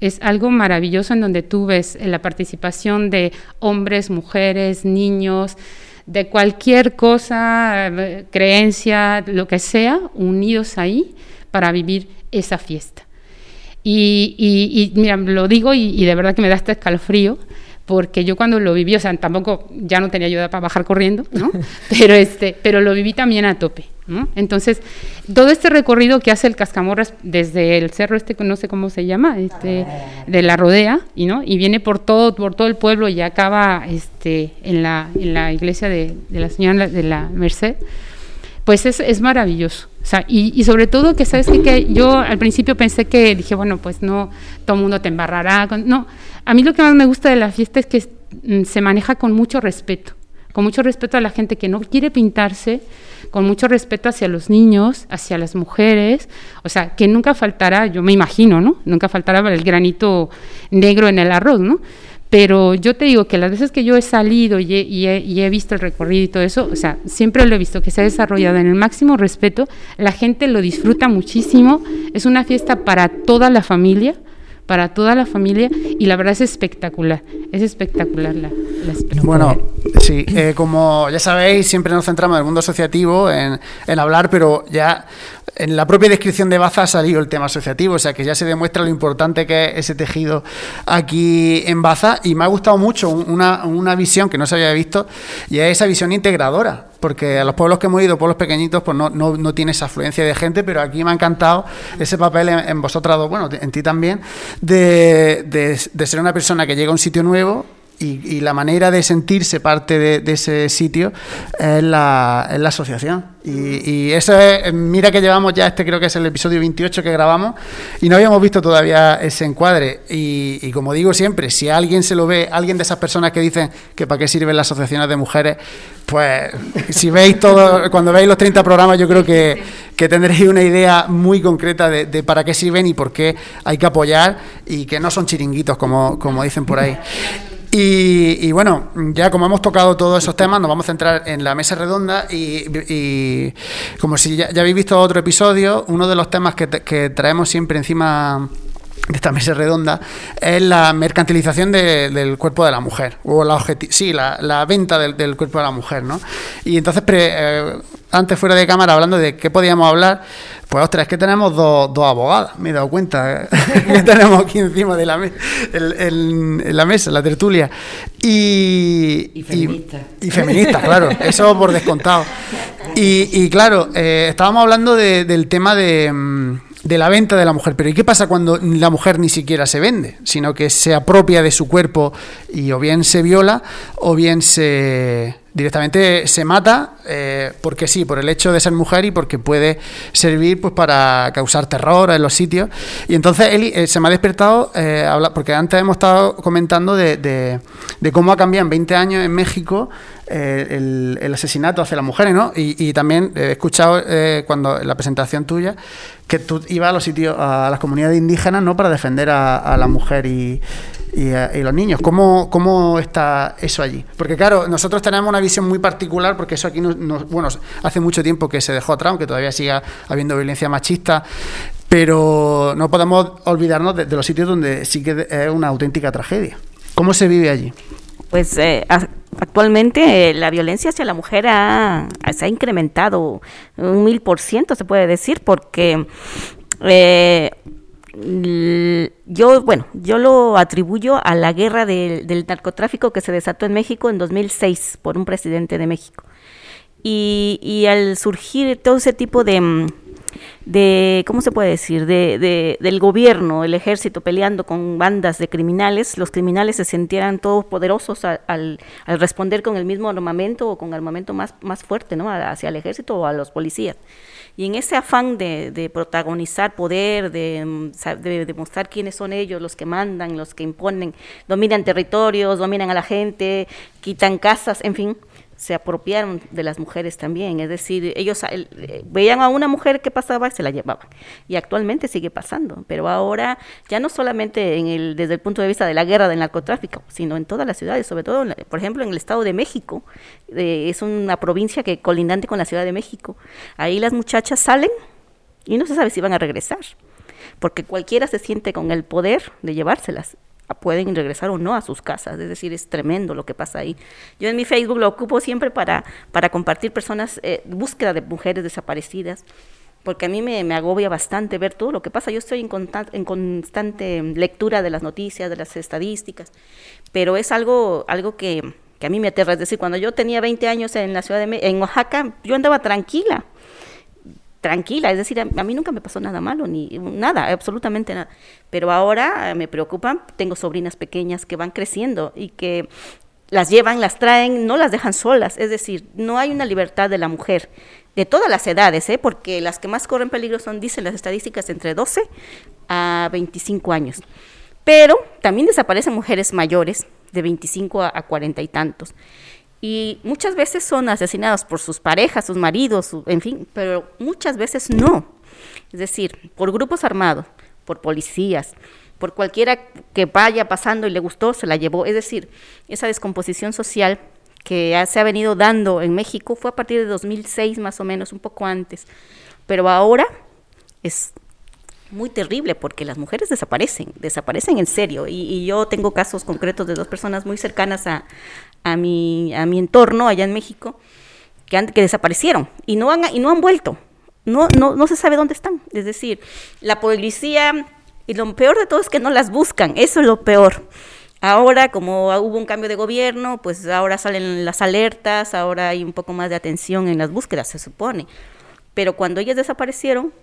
es algo maravilloso en donde tú ves la participación de hombres, mujeres, niños, de cualquier cosa, eh, creencia, lo que sea, unidos ahí para vivir esa fiesta. Y, mira, lo digo y, de verdad que me da este escalofrío, porque yo cuando lo viví, o sea, tampoco ya no tenía ayuda para bajar corriendo, ¿no? pero, este, pero lo viví también a tope. Entonces, todo este recorrido que hace el Cascamorras desde el cerro este, no sé cómo se llama, este, de la rodea, y no, y viene por todo, por todo el pueblo y acaba este, en, la, en la iglesia de, la Señora de la Merced, pues es, es maravilloso. O sea, y, sobre todo que, ¿sabes que, que Yo al principio pensé que, dije, bueno, pues no, todo el mundo te embarrará. no, a mí lo que más me gusta de la fiesta es que mm, se maneja con mucho respeto con mucho respeto a la gente que no quiere pintarse, con mucho respeto hacia los niños, hacia las mujeres, o sea, que nunca faltará, yo me imagino, ¿no? Nunca faltará el granito negro en el arroz, ¿no? Pero yo te digo que las veces que yo he salido y he, visto el recorrido y todo eso, o sea, siempre lo he visto que se ha desarrollado en el máximo respeto, la gente lo disfruta muchísimo, es una fiesta para toda la familia, para toda la familia y la verdad es espectacular, es espectacular la, la Bueno, sí, eh, como ya sabéis, siempre nos centramos en el mundo asociativo, en, en hablar, pero ya en la propia descripción de Baza ha salido el tema asociativo, o sea que ya se demuestra lo importante que es ese tejido aquí en Baza y me ha gustado mucho una, una visión que no se había visto y es esa visión integradora, porque a los pueblos que hemos ido, pueblos pequeñitos, pues no, no, no tiene esa afluencia de gente, pero aquí me ha encantado ese papel en, vosotras dos, bueno, en ti también, de, de, de ser una persona que llega a un sitio nuevo y, la manera de sentirse parte de, ese sitio es la, es la asociación. Y, y, eso es, mira que llevamos ya, este creo que es el episodio 28 que grabamos, y no habíamos visto todavía ese encuadre. Y, como digo siempre, si alguien se lo ve, alguien de esas personas que dicen que para qué sirven las asociaciones de mujeres, pues si veis todo, cuando veis los 30 programas, yo creo que, que tendréis una idea muy concreta de, de, para qué sirven y por qué hay que apoyar, y que no son chiringuitos, como, como dicen por ahí. Y, bueno, ya como hemos tocado todos esos temas, nos vamos a centrar en la mesa redonda y, como si ya, habéis visto otro episodio, uno de los temas que, que traemos siempre encima de esta mesa redonda es la mercantilización del cuerpo de la mujer o la sí la, la venta del, cuerpo de la mujer no y entonces eh, antes fuera de cámara hablando de qué podíamos hablar pues ostras es que tenemos dos, dos abogadas me he dado cuenta que tenemos aquí encima de la mesa en la mesa la tertulia. Y y feministas y, feministas claro eso por descontado. Y, y claro eh, estábamos hablando del tema de mm, de la venta de la mujer. Pero ¿y qué pasa cuando la mujer ni siquiera se vende, sino que se apropia de su cuerpo y o bien se viola o bien se directamente se mata eh, porque sí, por el hecho de ser mujer y porque puede servir pues para causar terror en los sitios. Y entonces Eli eh, se me ha despertado, eh, porque antes hemos estado comentando de, de, cómo ha cambiado en 20 años en México el, el, asesinato hacia las mujeres, ¿no? Y, y también he escuchado cuando en la presentación tuya que tú ibas a los sitios, a las comunidades indígenas, ¿no? Para defender a, la mujer y, y, los niños. ¿Cómo, ¿Cómo está eso allí? Porque claro, nosotros tenemos una visión muy particular, porque eso aquí, nos, bueno, hace mucho tiempo que se dejó atrás, aunque todavía siga habiendo violencia machista, pero no podemos olvidarnos de, los sitios donde sí que es una auténtica tragedia. ¿Cómo se vive allí? Pues eh, Actualmente eh, la violencia hacia la mujer ha, se ha incrementado un mil por ciento, se puede decir, porque eh, yo, bueno, yo lo atribuyo a la guerra del narcotráfico que se desató en México en 2006 por un presidente de México. Y, y al surgir todo ese tipo de, mm, de, ¿cómo se puede decir?, de, del gobierno, el ejército peleando con bandas de criminales, los criminales se sintieran todos poderosos al, al, responder con el mismo armamento o con armamento más, más fuerte, ¿no?, hacia el ejército o a los policías. Y en ese afán de, de protagonizar poder, de, de, demostrar quiénes son ellos, los que mandan, los que imponen, dominan territorios, dominan a la gente, quitan casas, en fin, se apropiaron de las mujeres también, es decir, ellos eh, veían a una mujer que pasaba y se la llevaban. Y actualmente sigue pasando, pero ahora ya no solamente en el, desde el punto de vista de la guerra del narcotráfico, sino en todas las ciudades, sobre todo, por ejemplo, en el Estado de México, eh, es una provincia que colindante con la Ciudad de México. Ahí las muchachas salen y no se sabe si van a regresar, porque cualquiera se siente con el poder de llevárselas pueden regresar o no a sus casas. Es decir, es tremendo lo que pasa ahí. Yo en mi Facebook lo ocupo siempre para, para compartir personas, eh, búsqueda de mujeres desaparecidas, porque a mí me, me, agobia bastante ver todo lo que pasa. Yo estoy en, en constante lectura de las noticias, de las estadísticas, pero es algo, algo que, que a mí me aterra. Es decir, cuando yo tenía 20 años en la ciudad de en Oaxaca, yo andaba tranquila tranquila, es decir, a, mí nunca me pasó nada malo, ni nada, absolutamente nada. Pero ahora me preocupan, tengo sobrinas pequeñas que van creciendo y que las llevan, las traen, no las dejan solas, es decir, no hay una libertad de la mujer de todas las edades, ¿eh? porque las que más corren peligro son, dicen las estadísticas, entre 12 a 25 años. Pero también desaparecen mujeres mayores, de 25 a, a 40 y tantos. Y muchas veces son asesinadas por sus parejas, sus maridos, en fin, pero muchas veces no. Es decir, por grupos armados, por policías, por cualquiera que vaya pasando y le gustó, se la llevó. Es decir, esa descomposición social que se ha venido dando en México fue a partir de 2006 más o menos, un poco antes. Pero ahora es muy terrible porque las mujeres desaparecen, desaparecen en serio. Y, yo tengo casos concretos de dos personas muy cercanas a, a, mi, a mi entorno allá en México que, han, que desaparecieron y no han, y no han vuelto. No, no, no se sabe dónde están. Es decir, la policía, y lo peor de todo es que no las buscan, eso es lo peor. Ahora, como hubo un cambio de gobierno, pues ahora salen las alertas, ahora hay un poco más de atención en las búsquedas, se supone. Pero cuando ellas desaparecieron,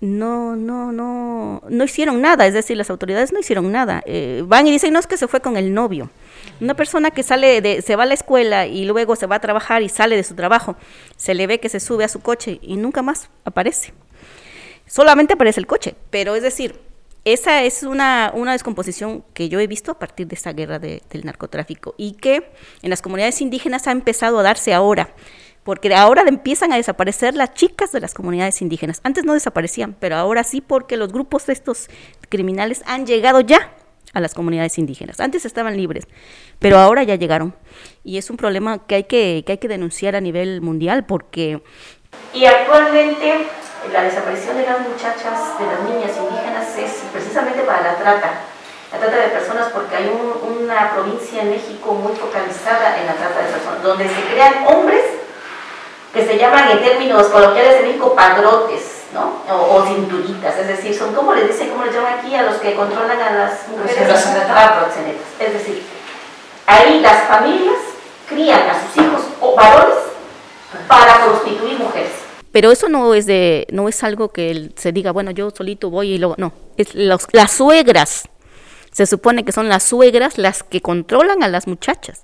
no, no, no, no hicieron nada, es decir, las autoridades no hicieron nada. Eh, van y dicen, no, es que se fue con el novio. Una persona que sale de, se va a la escuela y luego se va a trabajar y sale de su trabajo, se le ve que se sube a su coche y nunca más aparece. Solamente aparece el coche, pero es decir, esa es una, una, descomposición que yo he visto a partir de esta guerra del narcotráfico y que en las comunidades indígenas ha empezado a darse ahora, porque ahora empiezan a desaparecer las chicas de las comunidades indígenas. Antes no desaparecían, pero ahora sí porque los grupos de estos criminales han llegado ya a las comunidades indígenas. Antes estaban libres, pero ahora ya llegaron. Y es un problema que hay que, que, hay que denunciar a nivel mundial porque... Y actualmente la desaparición de las muchachas, de las niñas indígenas, es precisamente para la trata, la trata de personas, porque hay una provincia en México muy focalizada en la trata de personas, donde se crean hombres que se llaman en términos coloquiales en México padrotes, ¿no? O, cinturitas, es decir, son como les dicen, como les llaman aquí a los que controlan a las mujeres, proxenetas. Es decir, ahí las familias crían a sus hijos o varones para constituir mujeres. Pero eso no es de, no es algo que se diga, bueno, yo solito voy y luego, no, es los, las suegras. Se supone que son las suegras las que controlan a las muchachas,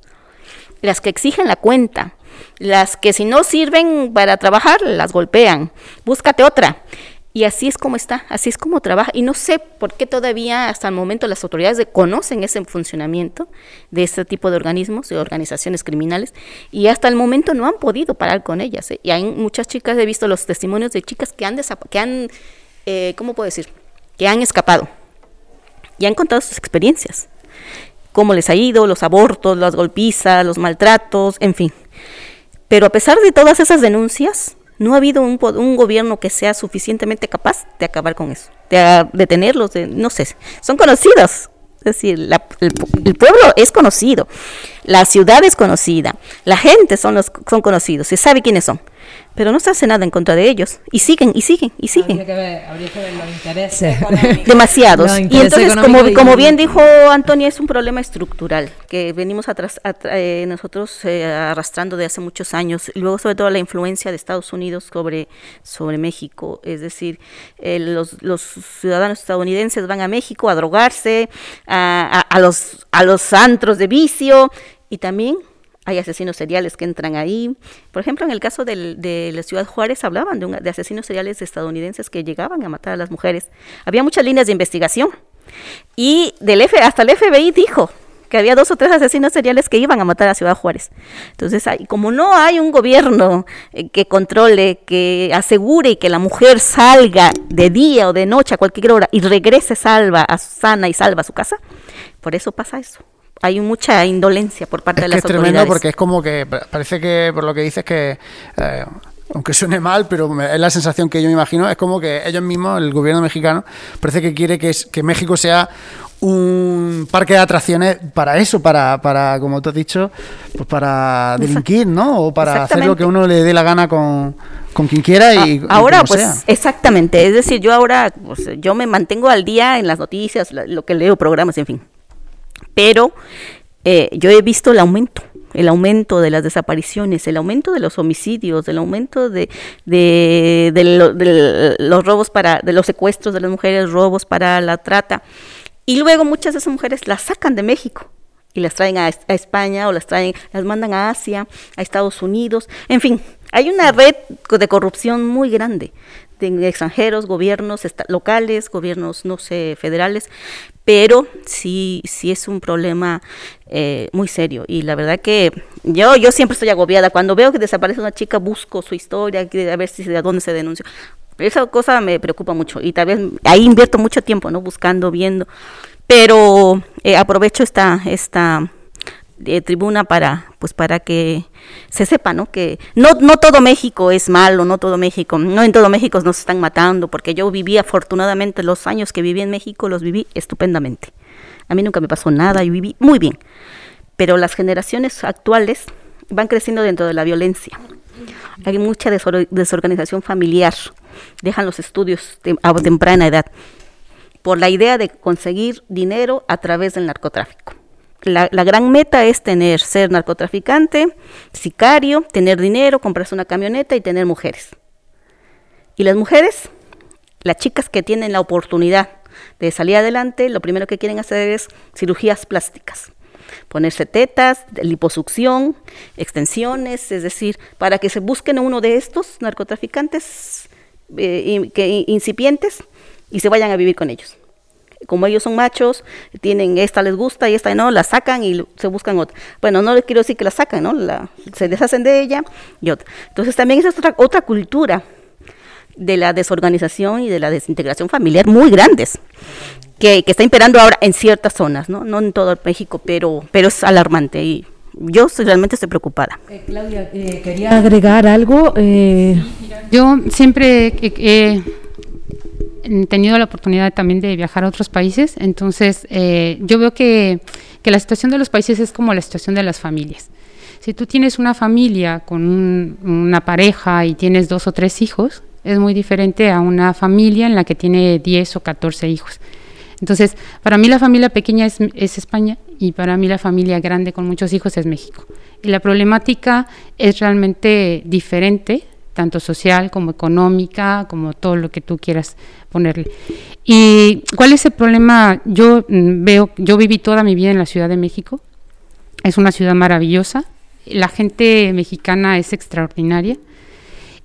las que exigen la cuenta, las que si no sirven para trabajar, las golpean. Búscate otra. Y así es como está, así es como trabaja. Y no sé por qué todavía hasta el momento las autoridades conocen ese funcionamiento de este tipo de organismos, de organizaciones criminales, y hasta el momento no han podido parar con ellas. ¿eh? Y hay muchas chicas, he visto los testimonios de chicas que han, que han eh, ¿cómo puedo decir? Que han escapado y han contado sus experiencias. Cómo les ha ido, los abortos, las golpizas, los maltratos, en fin. Pero a pesar de todas esas denuncias, no ha habido un, un, gobierno que sea suficientemente capaz de acabar con eso, de detenerlos, de, no sé, son conocidos. Es decir, el, pueblo es conocido, la ciudad es conocida, la gente son, los, son conocidos, se sabe quiénes son pero no se hace nada en contra de ellos. Y siguen, y siguen, y siguen. Habría que ver, habría que ver los intereses. Demasiados. y entonces, como, como bien dijo Antonia, es un problema estructural que venimos atrás, eh, nosotros eh, arrastrando de hace muchos años. Y luego, sobre todo, la influencia de Estados Unidos sobre, sobre México. Es decir, eh, los, los, ciudadanos estadounidenses van a México a drogarse, a, a, a los, a los antros de vicio y también hay asesinos seriales que entran ahí. Por ejemplo, en el caso de la ciudad Juárez hablaban de, de, asesinos seriales estadounidenses que llegaban a matar a las mujeres. Había muchas líneas de investigación. Y del F, hasta el FBI dijo que había dos o tres asesinos seriales que iban a matar a Ciudad Juárez. Entonces, como no hay un gobierno eh, que controle, que asegure que la mujer salga de día o de noche a cualquier hora y regrese salva, sana y salva a su casa, por eso pasa eso hay mucha indolencia por parte de las que es tremendo porque es como que parece que por lo que dices que eh, aunque suene mal, pero es la sensación que yo me imagino, es como que ellos mismos, el gobierno mexicano, parece que quiere que, que México sea un parque de atracciones para eso, para, para como tú has dicho, pues para delinquir, ¿no? O para hacer lo que uno le dé la gana con, con quien quiera y ahora pues exactamente, es decir, yo ahora pues, yo me mantengo al día en las noticias, lo que leo, programas, en fin pero eh, yo he visto el aumento el aumento de las desapariciones, el aumento de los homicidios, el aumento de, los robos para, de los secuestros de las mujeres, robos para la trata. Y luego muchas de esas mujeres las sacan de México y las traen a, a, España o las traen, las mandan a Asia, a Estados Unidos, en fin, hay una red de corrupción muy grande de extranjeros, gobiernos locales, gobiernos, no sé, federales, pero sí, sí es un problema eh, muy serio. Y la verdad que yo, yo siempre estoy agobiada. Cuando veo que desaparece una chica, busco su historia, a ver si de dónde se denuncia. Esa cosa me preocupa mucho y tal vez ahí invierto mucho tiempo, ¿no? Buscando, viendo. Pero eh, aprovecho esta, esta de tribuna para pues para que se sepa no que no no todo México es malo no todo México no en todo México nos están matando porque yo viví afortunadamente los años que viví en México los viví estupendamente. A mí nunca me pasó nada y viví muy bien. Pero las generaciones actuales van creciendo dentro de la violencia. Hay mucha desorganización familiar dejan los estudios a temprana edad por la idea de conseguir dinero a través del narcotráfico la, gran meta es tener, ser narcotraficante, sicario, tener dinero, comprarse una camioneta y tener mujeres. Y las mujeres, las chicas que tienen la oportunidad de salir adelante, lo primero que quieren hacer es cirugías plásticas. Ponerse tetas, liposucción, extensiones, es decir, para que se busquen a uno de estos narcotraficantes eh, que, incipientes y se vayan a vivir con ellos como ellos son machos, tienen esta les gusta y esta no, la sacan y se buscan otra. Bueno, no les quiero decir que la sacan, ¿no? La, se deshacen de ella y otra. Entonces también es otra, otra cultura de la desorganización y de la desintegración familiar muy grandes, que, que está imperando ahora en ciertas zonas, ¿no? No en todo México, pero, pero es alarmante y yo realmente estoy preocupada. Eh, Claudia, eh, quería agregar algo. Eh... Yo siempre tenido la oportunidad también de viajar a otros países, entonces eh, yo veo que, que, la situación de los países es como la situación de las familias. Si tú tienes una familia con una pareja y tienes dos o tres hijos, es muy diferente a una familia en la que tiene 10 o 14 hijos. Entonces, para mí la familia pequeña es, es, España y para mí la familia grande con muchos hijos es México. Y la problemática es realmente diferente tanto social como económica, como todo lo que tú quieras ponerle. ¿Y cuál es el problema? Yo mm, veo, yo viví toda mi vida en la Ciudad de México, es una ciudad maravillosa, la gente mexicana es extraordinaria.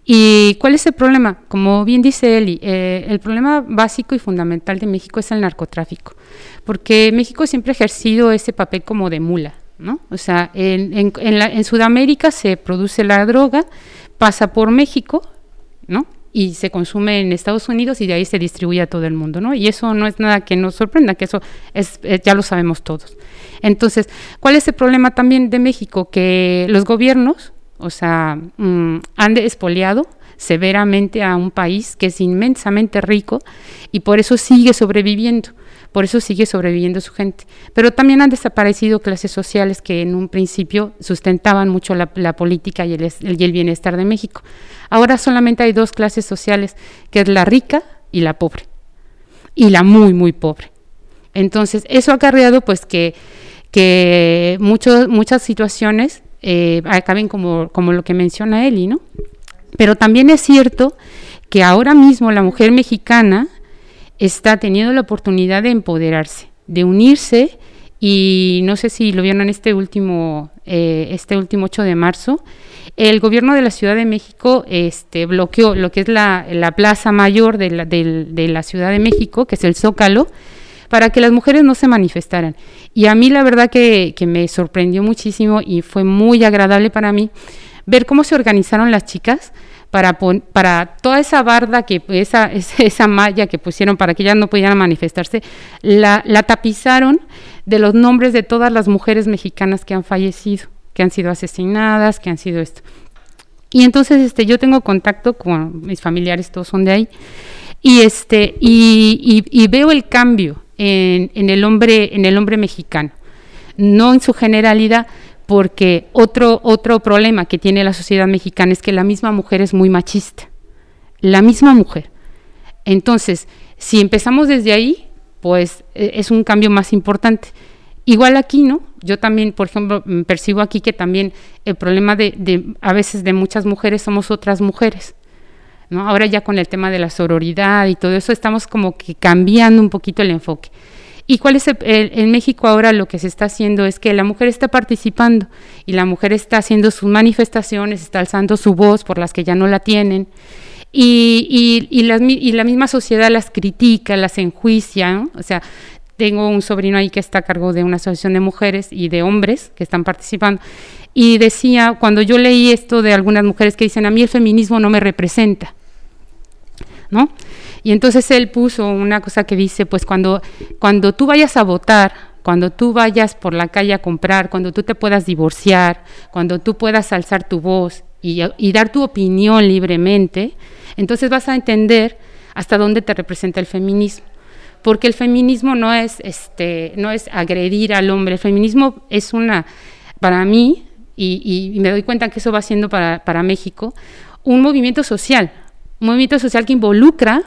¿Y cuál es el problema? Como bien dice Eli, eh, el problema básico y fundamental de México es el narcotráfico, porque México siempre ha ejercido ese papel como de mula, ¿no? O sea, en, en Sudamérica se produce la droga, pasa por México, ¿no? Y se consume en Estados Unidos y de ahí se distribuye a todo el mundo, ¿no? Y eso no es nada que nos sorprenda, que eso es, eh, ya lo sabemos todos. Entonces, ¿cuál es el problema también de México? Que los gobiernos, o sea, mm, han expoliado severamente a un país que es inmensamente rico y por eso sigue sobreviviendo por eso sigue sobreviviendo su gente. Pero también han desaparecido clases sociales que en un principio sustentaban mucho la, política y el, bienestar de México. Ahora solamente hay dos clases sociales, que es la rica y la pobre, y la muy, muy pobre. Entonces, eso ha acarreado pues que, que muchas situaciones eh, acaben como, como lo que menciona Eli, ¿no? Pero también es cierto que ahora mismo la mujer mexicana está teniendo la oportunidad de empoderarse, de unirse y no sé si lo vieron este último, eh, este último 8 de marzo, el gobierno de la Ciudad de México este, bloqueó lo que es la, plaza mayor de la, de la Ciudad de México, que es el Zócalo, para que las mujeres no se manifestaran. Y a mí la verdad que, que me sorprendió muchísimo y fue muy agradable para mí ver cómo se organizaron las chicas para, toda esa barda, que esa, esa malla que pusieron para que ellas no pudieran manifestarse, la, tapizaron de los nombres de todas las mujeres mexicanas que han fallecido, que han sido asesinadas, que han sido esto. Y entonces este, yo tengo contacto con mis familiares, todos son de ahí, y, este, y, veo el cambio en, el hombre, en el hombre mexicano, no en su generalidad, porque otro, otro problema que tiene la sociedad mexicana es que la misma mujer es muy machista, la misma mujer. Entonces, si empezamos desde ahí, pues e, es un cambio más importante. Igual aquí, ¿no? Yo también, por ejemplo, mm, percibo aquí que también el problema de, a veces de muchas mujeres somos otras mujeres. ¿no? Ahora ya con el tema de la sororidad y todo eso estamos como que cambiando un poquito el enfoque. ¿Y cuál es en México ahora lo que se está haciendo? Es que la mujer está participando y la mujer está haciendo sus manifestaciones, está alzando su voz por las que ya no la tienen. y, y, la, y, la, misma sociedad las critica, las enjuicia, o sea, tengo un sobrino ahí que está a cargo de una asociación de mujeres y de hombres que están participando, y decía, cuando yo leí esto de algunas mujeres que dicen, a mí el feminismo no me representa, ¿no? Y entonces él puso una cosa que dice, pues cuando, cuando tú vayas a votar, cuando tú vayas por la calle a comprar, cuando tú te puedas divorciar, cuando tú puedas alzar tu voz y, dar tu opinión libremente, entonces vas a entender hasta dónde te representa el feminismo. Porque el feminismo no es, este, no es agredir al hombre, el feminismo es una, para mí, y, me doy cuenta que eso va siendo para, para México, un movimiento social, un movimiento social que involucra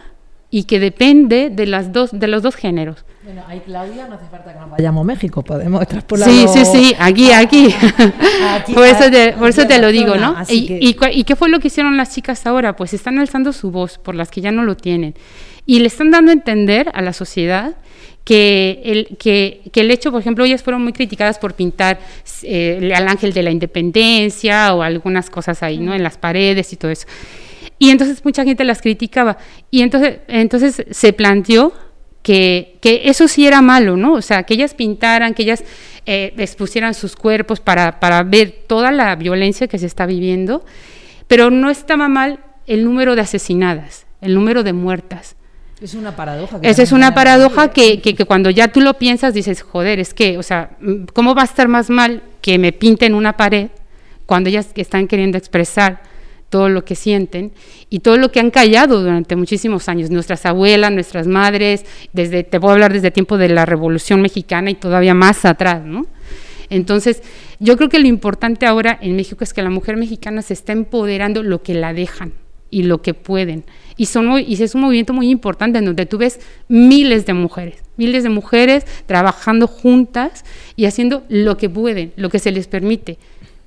y que depende de, las dos, de los dos géneros. Bueno, ahí Claudia, no hace falta que nos vayamos a México, podemos traspolarlo. Sí, sí, sí, aquí, aquí. por eso te, por eso te lo digo, ¿no? Y, y, qué fue lo que hicieron las chicas ahora? Pues están alzando su voz por las que ya no lo tienen. Y le están dando a entender a la sociedad que el, que, que, el hecho, por ejemplo, ellas fueron muy criticadas por pintar eh, al ángel de la independencia o algunas cosas ahí, ¿no? En las paredes y todo eso. Y entonces mucha gente las criticaba. Y entonces, entonces se planteó que, que eso sí era malo, ¿no? O sea, que ellas pintaran, que ellas eh, expusieran sus cuerpos para, para ver toda la violencia que se está viviendo, pero no estaba mal el número de asesinadas, el número de muertas. Es una paradoja. Esa es una paradoja que, que, que, cuando ya tú lo piensas dices, joder, es que, o sea, ¿cómo va a estar más mal que me pinten una pared cuando ellas están queriendo expresar todo lo que sienten y todo lo que han callado durante muchísimos años, nuestras abuelas, nuestras madres, desde, te puedo hablar desde el tiempo de la Revolución Mexicana y todavía más atrás, ¿no? Entonces, yo creo que lo importante ahora en México es que la mujer mexicana se está empoderando lo que la dejan y lo que pueden. Y, son, y es un movimiento muy importante en donde tú ves miles de mujeres, miles de mujeres trabajando juntas y haciendo lo que pueden, lo que se les permite.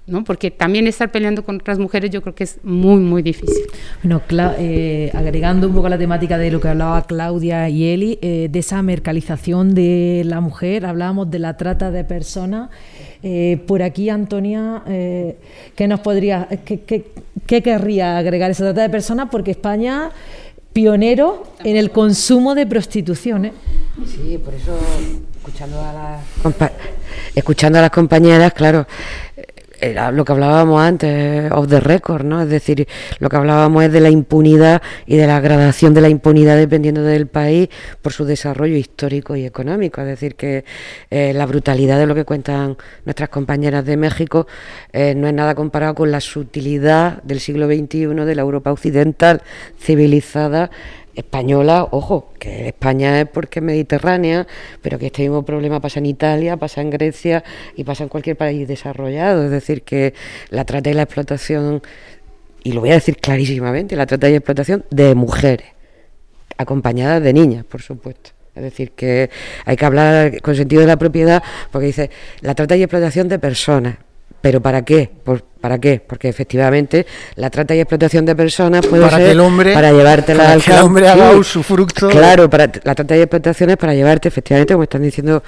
¿No? Porque también estar peleando con otras mujeres yo creo que es muy, muy difícil. Bueno, eh, agregando un poco la temática de lo que hablaba Claudia y Eli, eh, de esa mercalización de la mujer, hablábamos de la trata de personas. Eh, por aquí, Antonia, ¿qué nos podría, qué, qué, querría agregar esa trata de personas? Porque España pionero en el consumo de prostitución. Sí, por eso, escuchando a las, escuchando a las compañeras, claro, lo que hablábamos antes, of the record, ¿no? Es decir, lo que hablábamos es de la impunidad y de la gradación de la impunidad dependiendo del país por su desarrollo histórico y económico. Es decir, que eh, la brutalidad de lo que cuentan nuestras compañeras de México eh, no es nada comparado con la sutilidad del siglo XXI de la Europa occidental civilizada española, ojo, que España es porque es mediterránea, pero que este mismo problema pasa en Italia, pasa en Grecia y pasa en cualquier país desarrollado. Es decir, que la trata y la explotación, y lo voy a decir clarísimamente, la trata y la explotación de mujeres, acompañadas de niñas, por supuesto. Es decir, que hay que hablar con sentido de la propiedad, porque dice la trata y explotación de personas. ¿Pero para qué? Pues, ¿Para qué? Porque efectivamente la trata y explotación de personas puede para ser que el hombre, para llevártela al que el hombre haga su fruto. Claro, para, la trata y explotación es para llevarte, efectivamente, como están diciendo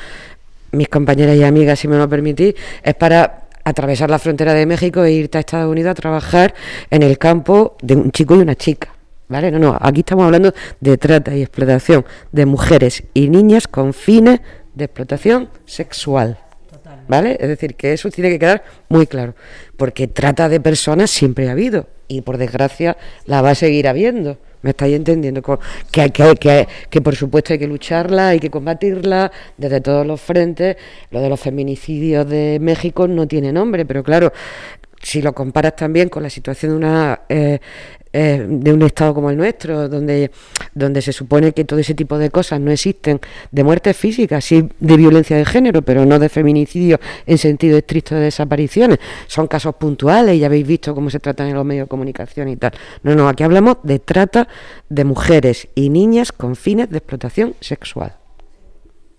mis compañeras y amigas, si me lo permitís, es para atravesar la frontera de México e irte a Estados Unidos a trabajar en el campo de un chico y una chica. ¿Vale? No, no, aquí estamos hablando de trata y explotación de mujeres y niñas con fines de explotación sexual. ¿Vale? Es decir, que eso tiene que quedar muy claro, porque trata de personas siempre ha habido y por desgracia la va a seguir habiendo. ¿Me estáis entendiendo? Que, que, que, que, por supuesto hay que lucharla, hay que combatirla desde todos los frentes. Lo de los feminicidios de México no tiene nombre, pero claro, si lo comparas también con la situación de una eh, eh, de un estado como el nuestro, donde, donde se supone que todo ese tipo de cosas no existen, de muertes físicas, sí de violencia de género, pero no de feminicidio en sentido estricto de desapariciones. Son casos puntuales y ya habéis visto cómo se tratan en los medios de comunicación y tal. No, no, aquí hablamos de trata de mujeres y niñas con fines de explotación sexual.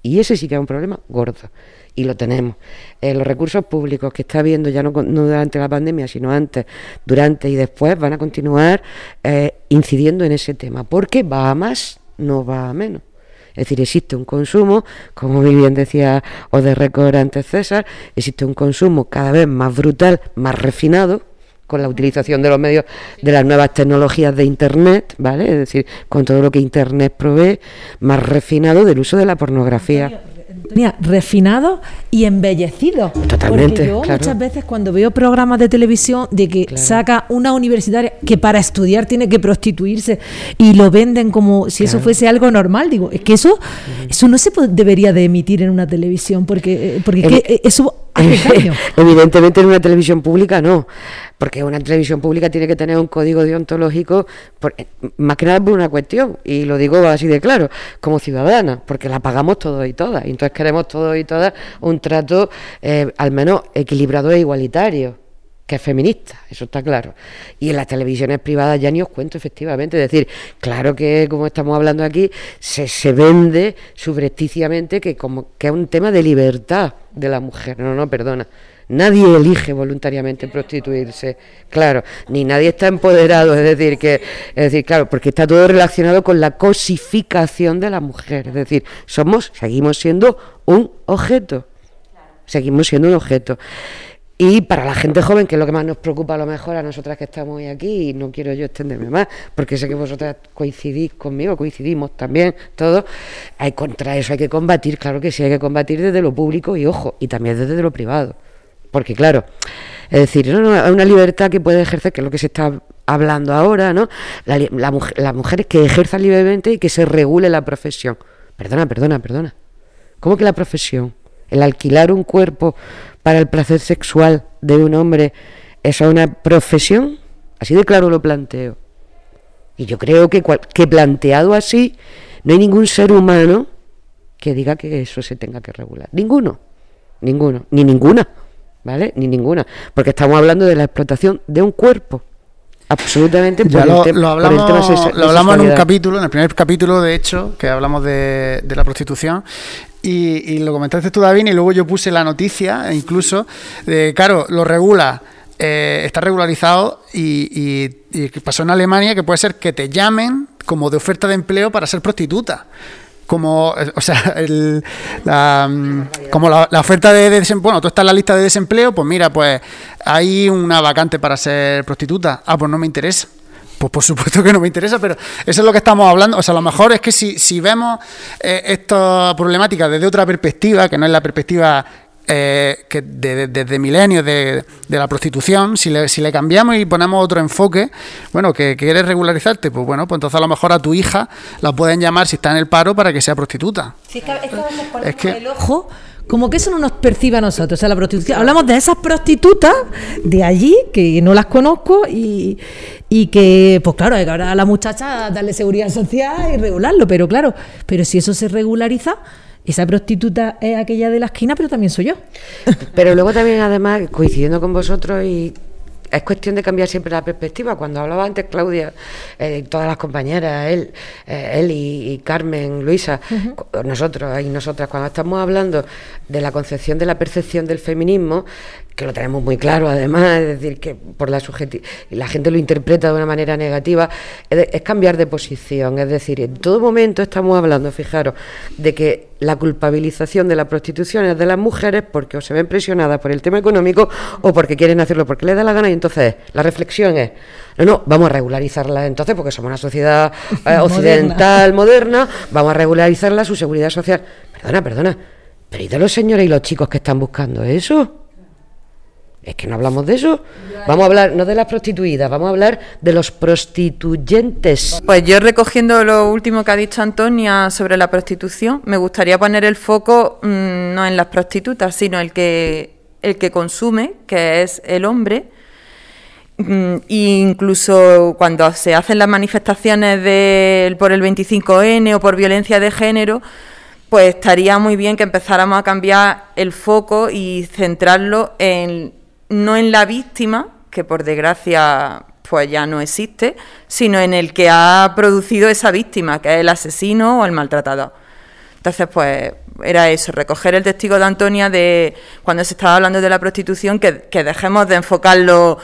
Y ese sí que es un problema gordo y lo tenemos. Eh, los recursos públicos que está habiendo ya no, durante la pandemia, sino antes, durante y después, van a continuar eh, incidiendo en ese tema, porque va a más, no va a menos. Es decir, existe un consumo, como muy bien decía o de récord antes César, existe un consumo cada vez más brutal, más refinado, con la utilización de los medios de las nuevas tecnologías de Internet, ¿vale? Es decir, con todo lo que Internet provee, más refinado del uso de la pornografía. Antonia, refinado y embellecido. Totalmente, Porque yo claro. muchas veces cuando veo programas de televisión de que saca una universitaria que para estudiar tiene que prostituirse y lo venden como si eso fuese algo normal, digo, es que eso, eso no se debería de emitir en una televisión porque, eh, porque que, eh, eso. Evidentemente en una televisión pública no, porque una televisión pública tiene que tener un código deontológico, por- eh, más que nada por una cuestión, y lo digo así de claro, como ciudadana, porque la pagamos todos y todas, y entonces queremos todos y todas un trato eh, al menos equilibrado e igualitario que es feminista, eso está claro. Y en las televisiones privadas ya ni os cuento, efectivamente. Es decir, claro que, como estamos hablando aquí, se, se vende subrepticiamente que, como, que es un tema de libertad de la mujer. No, no, perdona. Nadie elige voluntariamente prostituirse, claro, ni nadie está empoderado, es decir, que, es decir, claro, porque está todo relacionado con la cosificación de la mujer, es decir, somos, seguimos siendo un objeto, seguimos siendo un objeto. Y para la gente joven, que es lo que más nos preocupa a lo mejor a nosotras que estamos hoy aquí, y no quiero yo extenderme más, porque sé que vosotras coincidís conmigo, coincidimos también todos, hay contra eso hay que combatir, claro que sí, hay que combatir desde lo público y ojo, y también desde lo privado. Porque claro, es decir, no, no, hay una libertad que puede ejercer, que es lo que se está hablando ahora, ¿no? La, la mujer- las mujeres que ejerzan libremente y que se regule la profesión. Perdona, perdona, perdona. ¿Cómo que la profesión? El alquilar un cuerpo para el placer sexual de un hombre, ¿eso es una profesión? Así de claro lo planteo. Y yo creo que, cual- que planteado así, no hay ningún ser humano que diga que eso se tenga que regular. Ninguno. Ninguno. Ni ninguna. ¿Vale? Ni ninguna. Porque estamos hablando de la explotación de un cuerpo. Absolutamente Ya por el lo, lo por el tema hablamos, de lo hablamos en un capítulo, en el primer capítulo, de hecho, que hablamos de, de la prostitución. Y, y lo comentaste tú, David, y luego yo puse la noticia, incluso, de, claro, lo regula, eh, está regularizado y, y- y pasó en Alemania que puede ser que te llamen como de oferta de empleo para ser prostituta. Como, eh, o sea, el- la, mm, como la, la oferta de, desempleo, bueno, tú estás en la lista de desempleo, pues mira, pues hay una vacante para ser prostituta. Ah, pues no me interesa. Pues por supuesto que no me interesa, pero eso es lo que estamos hablando. O sea, a lo mejor es que si, si vemos eh, esta problemática desde otra perspectiva, que no es la perspectiva eh, que de- de- desde milenios de, de la prostitución, si le, si le cambiamos y ponemos otro enfoque, bueno, que, que quieres regularizarte, pues bueno, pues entonces a lo mejor a tu hija la pueden llamar si está en el paro para que sea prostituta. Sí, es que, es que a veces ponemos Es que- el ojo como que eso no nos percibe a nosotros, o sea, la prostitución. Hablamos de esas prostitutas de allí, que no las conozco, y, y que, pues claro, hay que ahora a la muchacha darle seguridad social y regularlo, pero claro, pero si eso se regulariza, esa prostituta es aquella de la esquina, pero también soy yo. Pero luego también, además, coincidiendo con vosotros, y es cuestión de cambiar siempre la perspectiva. Cuando hablaba antes Claudia, eh, todas las compañeras, él, eh, él y, y Carmen, Luisa, nosotros y nosotras, cuando estamos hablando de la concepción de la percepción del feminismo, que lo tenemos muy claro además, es decir, que por la subjeti- la gente lo interpreta de una manera negativa, es, de- es cambiar de posición, es decir, en todo momento estamos hablando, fijaros, de que la culpabilización de la prostitución es de las mujeres porque o se ven presionadas por el tema económico o porque quieren hacerlo porque les da la gana y entonces la reflexión es, no, no, vamos a regularizarla entonces porque somos una sociedad eh, Moderna. occidental, moderna, vamos a regularizarla su seguridad social. Perdona, perdona, pero ¿y de los señores y los chicos que están buscando eso? Es que no hablamos de eso. Vamos a hablar no de las prostituidas, vamos a hablar de los prostituyentes. Pues yo recogiendo lo último que ha dicho Antonia sobre la prostitución, me gustaría poner el foco mm, no en las prostitutas, sino el que el que consume, que es el hombre. Mm, incluso cuando se hacen las manifestaciones por el 25N o por violencia de género, pues estaría muy bien que empezáramos a cambiar el foco y centrarlo en no en la víctima, que por desgracia pues ya no existe, sino en el que ha producido esa víctima, que es el asesino o el maltratador. Entonces, pues era eso, recoger el testigo de Antonia de cuando se estaba hablando de la prostitución, que, dejemos de enfocarlo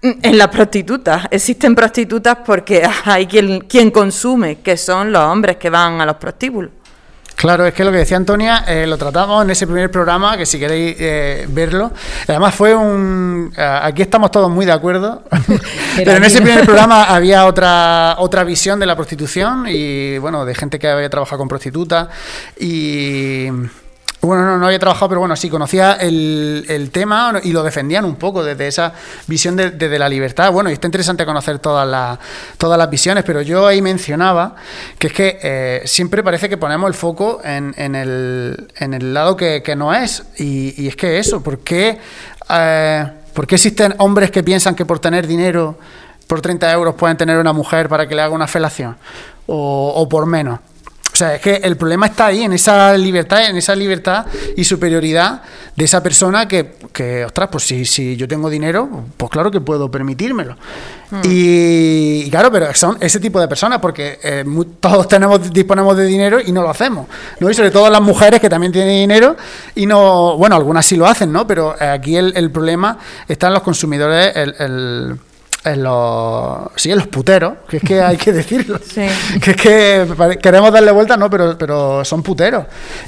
en las prostitutas. Existen prostitutas porque hay quien, quien consume, que son los hombres que van a los prostíbulos. Claro, es que lo que decía Antonia, eh, lo tratamos en ese primer programa, que si queréis eh, verlo. Además fue un... eh, aquí estamos todos muy de acuerdo, pero en ese primer programa había otra, otra visión de la prostitución y, bueno, de gente que había trabajado con prostitutas y... Bueno, no, no había trabajado, pero bueno, sí conocía el, tema y lo defendían un poco desde esa visión de, la libertad. Bueno, y está interesante conocer todas las, todas las visiones, pero yo ahí mencionaba que es que eh, siempre parece que ponemos el foco en, en, el, en el lado que, no es. Y, es que eso, ¿por qué, eh, ¿por qué existen hombres que piensan que por tener dinero, por 30 euros, pueden tener una mujer para que le haga una felación? O por menos. O sea, es que el problema está ahí, en esa libertad, en esa libertad y superioridad de esa persona que, que ostras, pues si, si yo tengo dinero, pues claro que puedo permitírmelo. Y, y claro, pero son ese tipo de personas, porque eh, todos tenemos, disponemos de dinero y no lo hacemos, ¿no? Y sobre todo las mujeres que también tienen dinero y no, bueno, algunas sí lo hacen, ¿no? Pero aquí el, el problema está en los consumidores, el- el en los sí, en los puteros, que es que hay que decirlo. Que es que queremos darle vuelta, no, pero, pero son puteros.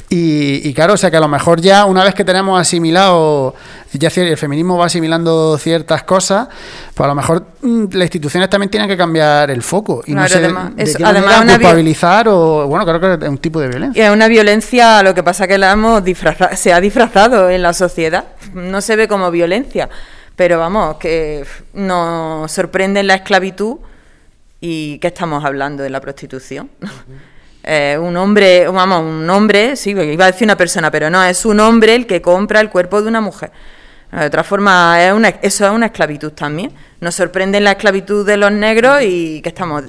Y, y claro, o sea que a lo mejor ya una vez que tenemos asimilado, ya el feminismo va asimilando ciertas cosas, pues a lo mejor mm, las instituciones también tienen que cambiar el foco. Y no sé de- además, de, qué además una culpabilizar o, bueno, creo que es un tipo de violencia. Y es una violencia, lo que pasa que la hemos disfrazado, se ha disfrazado en la sociedad. No se ve como violencia, pero vamos, que nos sorprende la esclavitud y ¿qué estamos hablando de la prostitución? Eh, un hombre, vamos, un hombre, sí, iba a decir una persona, pero no, es un hombre el que compra el cuerpo de una mujer. De otra forma, es una, eso es una esclavitud también. Nos sorprende la esclavitud de los negros y que estamos,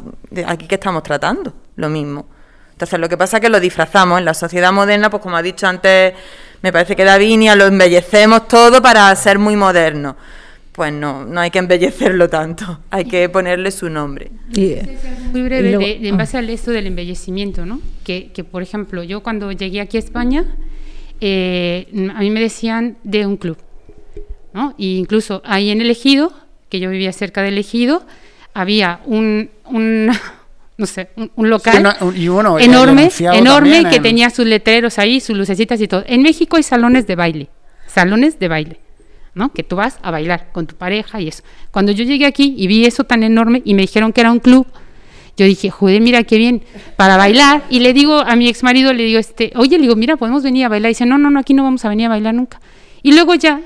aquí que estamos tratando, lo mismo. Entonces, lo que pasa es que lo disfrazamos en la sociedad moderna, pues como ha dicho antes, me parece que Davinia, lo embellecemos todo para ser muy moderno. Pues no, no hay que embellecerlo tanto, hay que ponerle su nombre. Muy breve, Y luego- de- de- en base al esto del embellecimiento, ¿no? Que, que, por ejemplo, yo cuando llegué aquí a España, eh, a mí me decían de un club, ¿no? Y incluso ahí en el Ejido, que yo vivía cerca del Ejido, había un, un no sé, un, un local Sí, una- un- y bueno, y enorme, enorme, también que en- tenía sus letreros ahí, sus lucecitas y todo. En México hay salones de baile, salones de baile. ¿No? Que tú vas a bailar con tu pareja y eso. Cuando yo llegué aquí y vi eso tan enorme y me dijeron que era un club, yo dije, joder, mira qué bien, para bailar. Y le digo a mi ex marido, le digo, este, oye, le digo, mira, podemos venir a bailar. Y dice, no, no, no, aquí no vamos a venir a bailar nunca. Y luego ya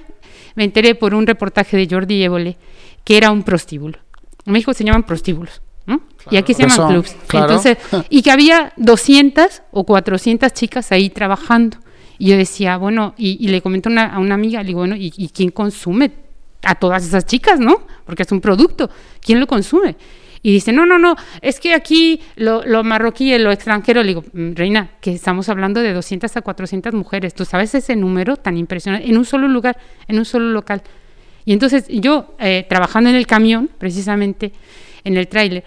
me enteré por un reportaje de Jordi Évole que era un prostíbulo. En México se llaman prostíbulos, ¿no? y aquí se llaman clubs. claro. Entonces, y que había 200 o 400 chicas ahí trabajando. Y yo decía, bueno, y, le comento a una amiga, le digo, bueno, ¿y, y quién consume a todas esas chicas, no? Porque es un producto, ¿quién lo consume? Y dice, no, no, no, es que aquí lo, lo marroquí, lo extranjero, le digo, "Mm, Reina, que estamos hablando de 200 a 400 mujeres, ¿tú sabes ese número tan impresionante? En un solo lugar, en un solo local. Y entonces yo, eh, trabajando en el camión, precisamente, en el tráiler,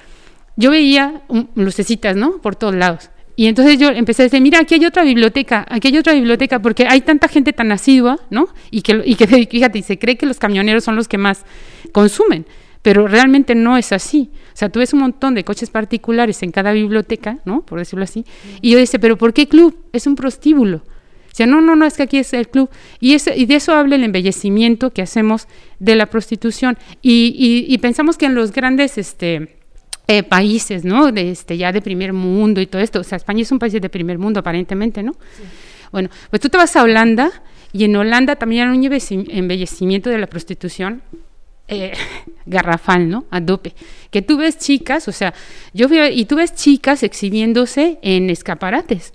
yo veía un- lucecitas, ¿no? Por todos lados. Y entonces yo empecé a decir, mira, aquí hay otra biblioteca, aquí hay otra biblioteca, porque hay tanta gente tan asidua, ¿no? Y que, y que fíjate, y se cree que los camioneros son los que más consumen, pero realmente no es así. O sea, tú ves un montón de coches particulares en cada biblioteca, ¿no? Por decirlo así. Y yo decía, pero ¿por qué club? Es un prostíbulo. O sea, no, no, no, es que aquí es el club. Y, ese- y de eso habla el embellecimiento que hacemos de la prostitución. Y, y- y pensamos que en los grandes este, eh, países, ¿no? De, este, ya de primer mundo y todo esto. O sea, España es un país de primer mundo, aparentemente, ¿no? Bueno, pues tú te vas a Holanda y en Holanda también hay un embelleci- embellecimiento de la prostitución eh, garrafal, ¿no? A dope. Que tú ves chicas, o sea, yo veo, y tú ves chicas exhibiéndose en escaparates.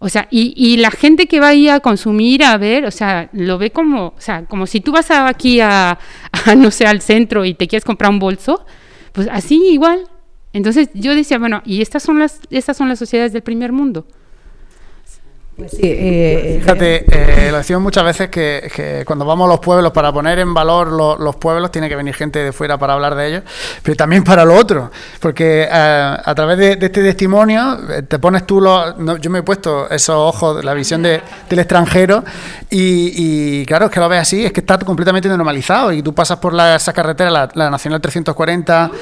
O sea, y, y la gente que va ahí a consumir, a ver, o sea, lo ve como, o sea, como si tú vas a- aquí a, a, no sé, al centro y te quieres comprar un bolso, pues así igual. Entonces yo decía, bueno, y estas son las, estas son las sociedades del primer mundo. Pues sí, eh, eh, Fíjate, eh, lo decimos muchas veces que, cuando vamos a los pueblos, para poner en valor los pueblos, tiene que venir gente de fuera para hablar de ellos, pero también para lo otro, porque a través de, este testimonio te pones tú, los, yo me he puesto esos ojos, la visión del extranjero, y, claro, es que lo ves así, es que está completamente normalizado, y tú pasas por la, esa carretera, la, Nacional 340,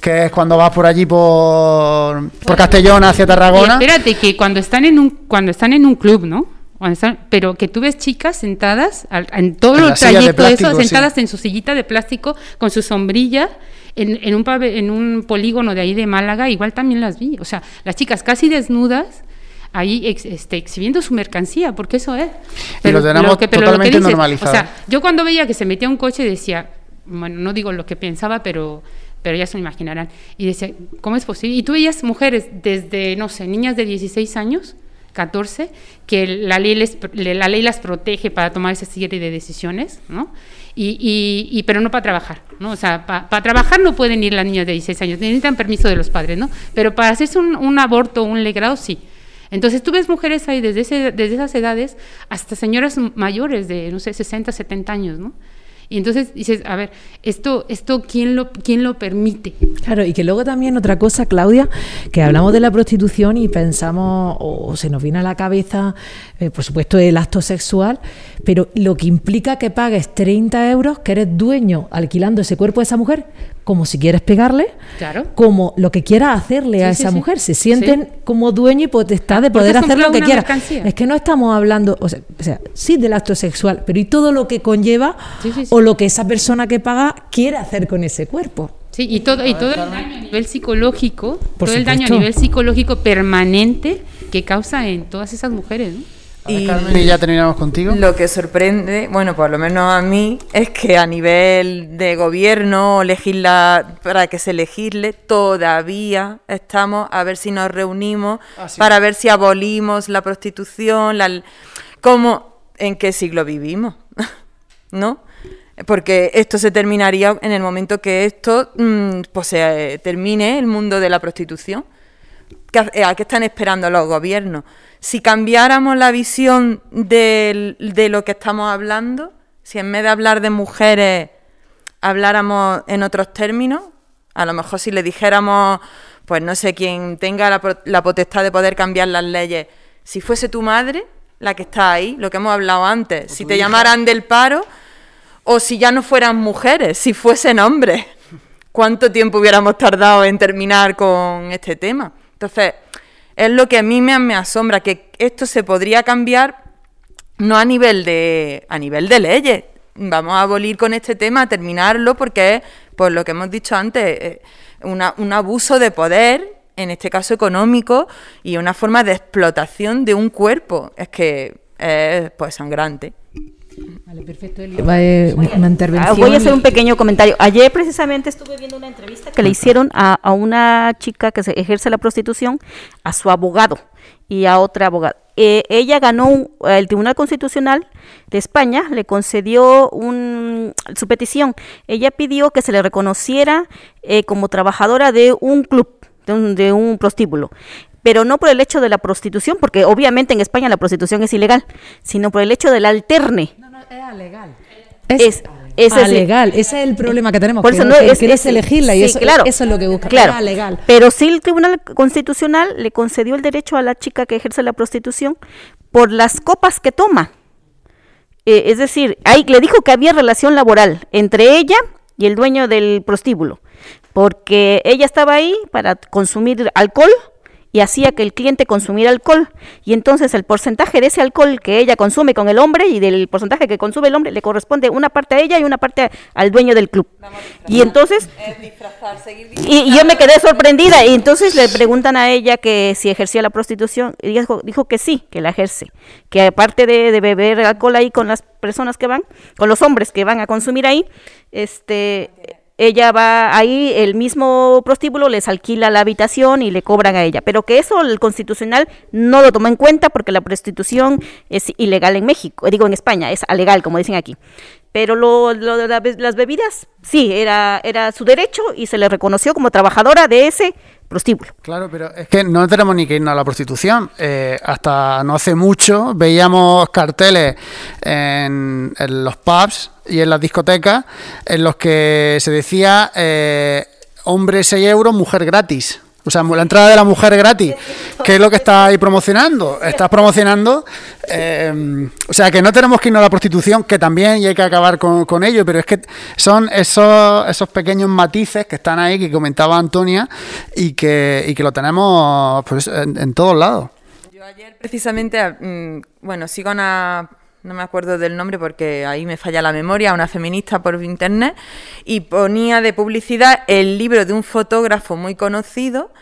que es cuando vas por allí por, por Castellón hacia Tarragona. espérate, que cuando están en un, cuando están en un club, ¿no? Pero que tú ves chicas sentadas en todo el trayecto eso, sentadas en su sillita de plástico con su sombrilla en, un en un polígono de ahí de Málaga, igual también las vi. O sea, las chicas casi desnudas ahí este, exhibiendo su mercancía, porque eso es. Pero, lo tenemos totalmente normalizado. O sea, yo cuando veía que se metía un coche decía, bueno, no digo lo que pensaba, pero pero ya se lo imaginarán. Y decía, ¿cómo es posible? Y tú veías mujeres desde, no sé, niñas de 16 años 14, que la ley, las protege para tomar esa serie de decisiones, ¿no? Y, y, pero no para trabajar, ¿no? O sea, para trabajar no pueden ir las niñas de 16 años, necesitan permiso de los padres, ¿no? Pero para hacerse un, aborto, un legrado, sí. Entonces tú ves mujeres ahí desde, desde esas edades hasta señoras mayores de, no sé, 60, 70 años, ¿no? Y entonces dices, a ver, esto, esto ¿quién, lo, ¿quién lo permite? Claro, y que luego también otra cosa, Claudia, que hablamos de la prostitución y pensamos, o se nos viene a la cabeza, eh, por supuesto, el acto sexual, pero lo que implica que pagues 30 euros, que eres dueño alquilando ese cuerpo de esa mujer, como si quieres pegarle, claro. como lo que quieras hacerle a esa mujer. Se sienten como dueño y potestad de poder hacer lo que quieras. Es que no estamos hablando, o sea, sí del acto sexual, pero y todo lo que conlleva o lo que esa persona que paga quiere hacer con ese cuerpo. Sí, y todo, y todo el daño a nivel psicológico, todo el daño a nivel psicológico permanente que causa en todas esas mujeres. ¿no? Y, ya terminamos contigo. Lo que sorprende, bueno, por lo menos a mí, es que a nivel de gobierno, legisla, para que se legisle, todavía estamos a ver si nos reunimos ah, para ver si abolimos la prostitución, la, cómo, en qué siglo vivimos, ¿no? Porque esto se terminaría en el momento que esto mm, pues se termine el mundo de la prostitución. ¿A qué están esperando los gobiernos? si cambiáramos la visión de, lo que estamos hablando, si en vez de hablar de mujeres habláramos en otros términos, a lo mejor si le dijéramos, pues no sé, quien tenga la, potestad de poder cambiar las leyes, si fuese tu madre la que está ahí, lo que hemos hablado antes, si te llamaran del paro, o si ya no fueran mujeres, si fuesen hombres, ¿cuánto tiempo hubiéramos tardado en terminar con este tema? Entonces, es lo que a mí me, asombra, que esto se podría cambiar no a nivel de, a nivel de leyes. Vamos a abolir con este tema, a terminarlo, porque es, por lo que hemos dicho antes, eh, un abuso de poder, en este caso económico, y una forma de explotación de un cuerpo. Es que es pues sangrante. Vale, perfecto, eh, ah, voy a hacer un pequeño comentario. Ayer precisamente estuve viendo una entrevista que le hicieron a, una chica que se ejerce la prostitución, a su abogado y a otra abogada. Eh, ella ganó el Tribunal Constitucional de España, le concedió un, su petición. Ella pidió que se le reconociera eh, como trabajadora de un club, de un, de un prostíbulo pero no por el hecho de la prostitución, porque obviamente en España la prostitución es ilegal, sino por el hecho del alterne. Es legal. Es, es legal, ese es el problema que tenemos. Por eso no, es, elegirla y eso, claro, eso es lo que busca. Claro, legal. Pero sí el Tribunal Constitucional le concedió el derecho a la chica que ejerce la prostitución por las copas que toma. Eh, es decir, ahí le dijo que había relación laboral entre ella y el dueño del prostíbulo, porque ella estaba ahí para consumir alcohol y hacía que el cliente consumiera alcohol. Y entonces el porcentaje de ese alcohol que ella consume con el hombre y del porcentaje que consume el hombre le corresponde una parte a ella y una parte al dueño del club. Y entonces... Y, yo me quedé sorprendida y entonces le preguntan a ella que si ejercía la prostitución y dijo, dijo que sí, que la ejerce. Que aparte de, de beber alcohol ahí con las personas que van, con los hombres que van a consumir ahí, este ella va ahí, el mismo prostíbulo les alquila la habitación y le cobran a ella. Pero que eso el constitucional no lo toma en cuenta porque la prostitución es ilegal en México, digo en España, es alegal, como dicen aquí. Pero lo, lo de las bebidas, sí, era, era su derecho y se le reconoció como trabajadora de ese prostíbulo. Claro, pero es que no tenemos ni que irnos a la prostitución. Eh, hasta no hace mucho veíamos carteles en, los pubs y en las discotecas en los que se decía eh, hombre 6 euros, mujer gratis. O sea, la entrada de la mujer gratis, ¿qué es lo que está ahí promocionando? Estás promocionando, eh, o sea, que no tenemos que irnos a la prostitución, que también y hay que acabar con, ello, pero es que son esos, pequeños matices que están ahí, que comentaba Antonia, y que, y que lo tenemos pues, en, en todos lados. Yo ayer precisamente, mm, bueno, sigo una no me acuerdo del nombre porque ahí me falla la memoria, una feminista por internet, y ponía de publicidad el libro de un fotógrafo muy conocido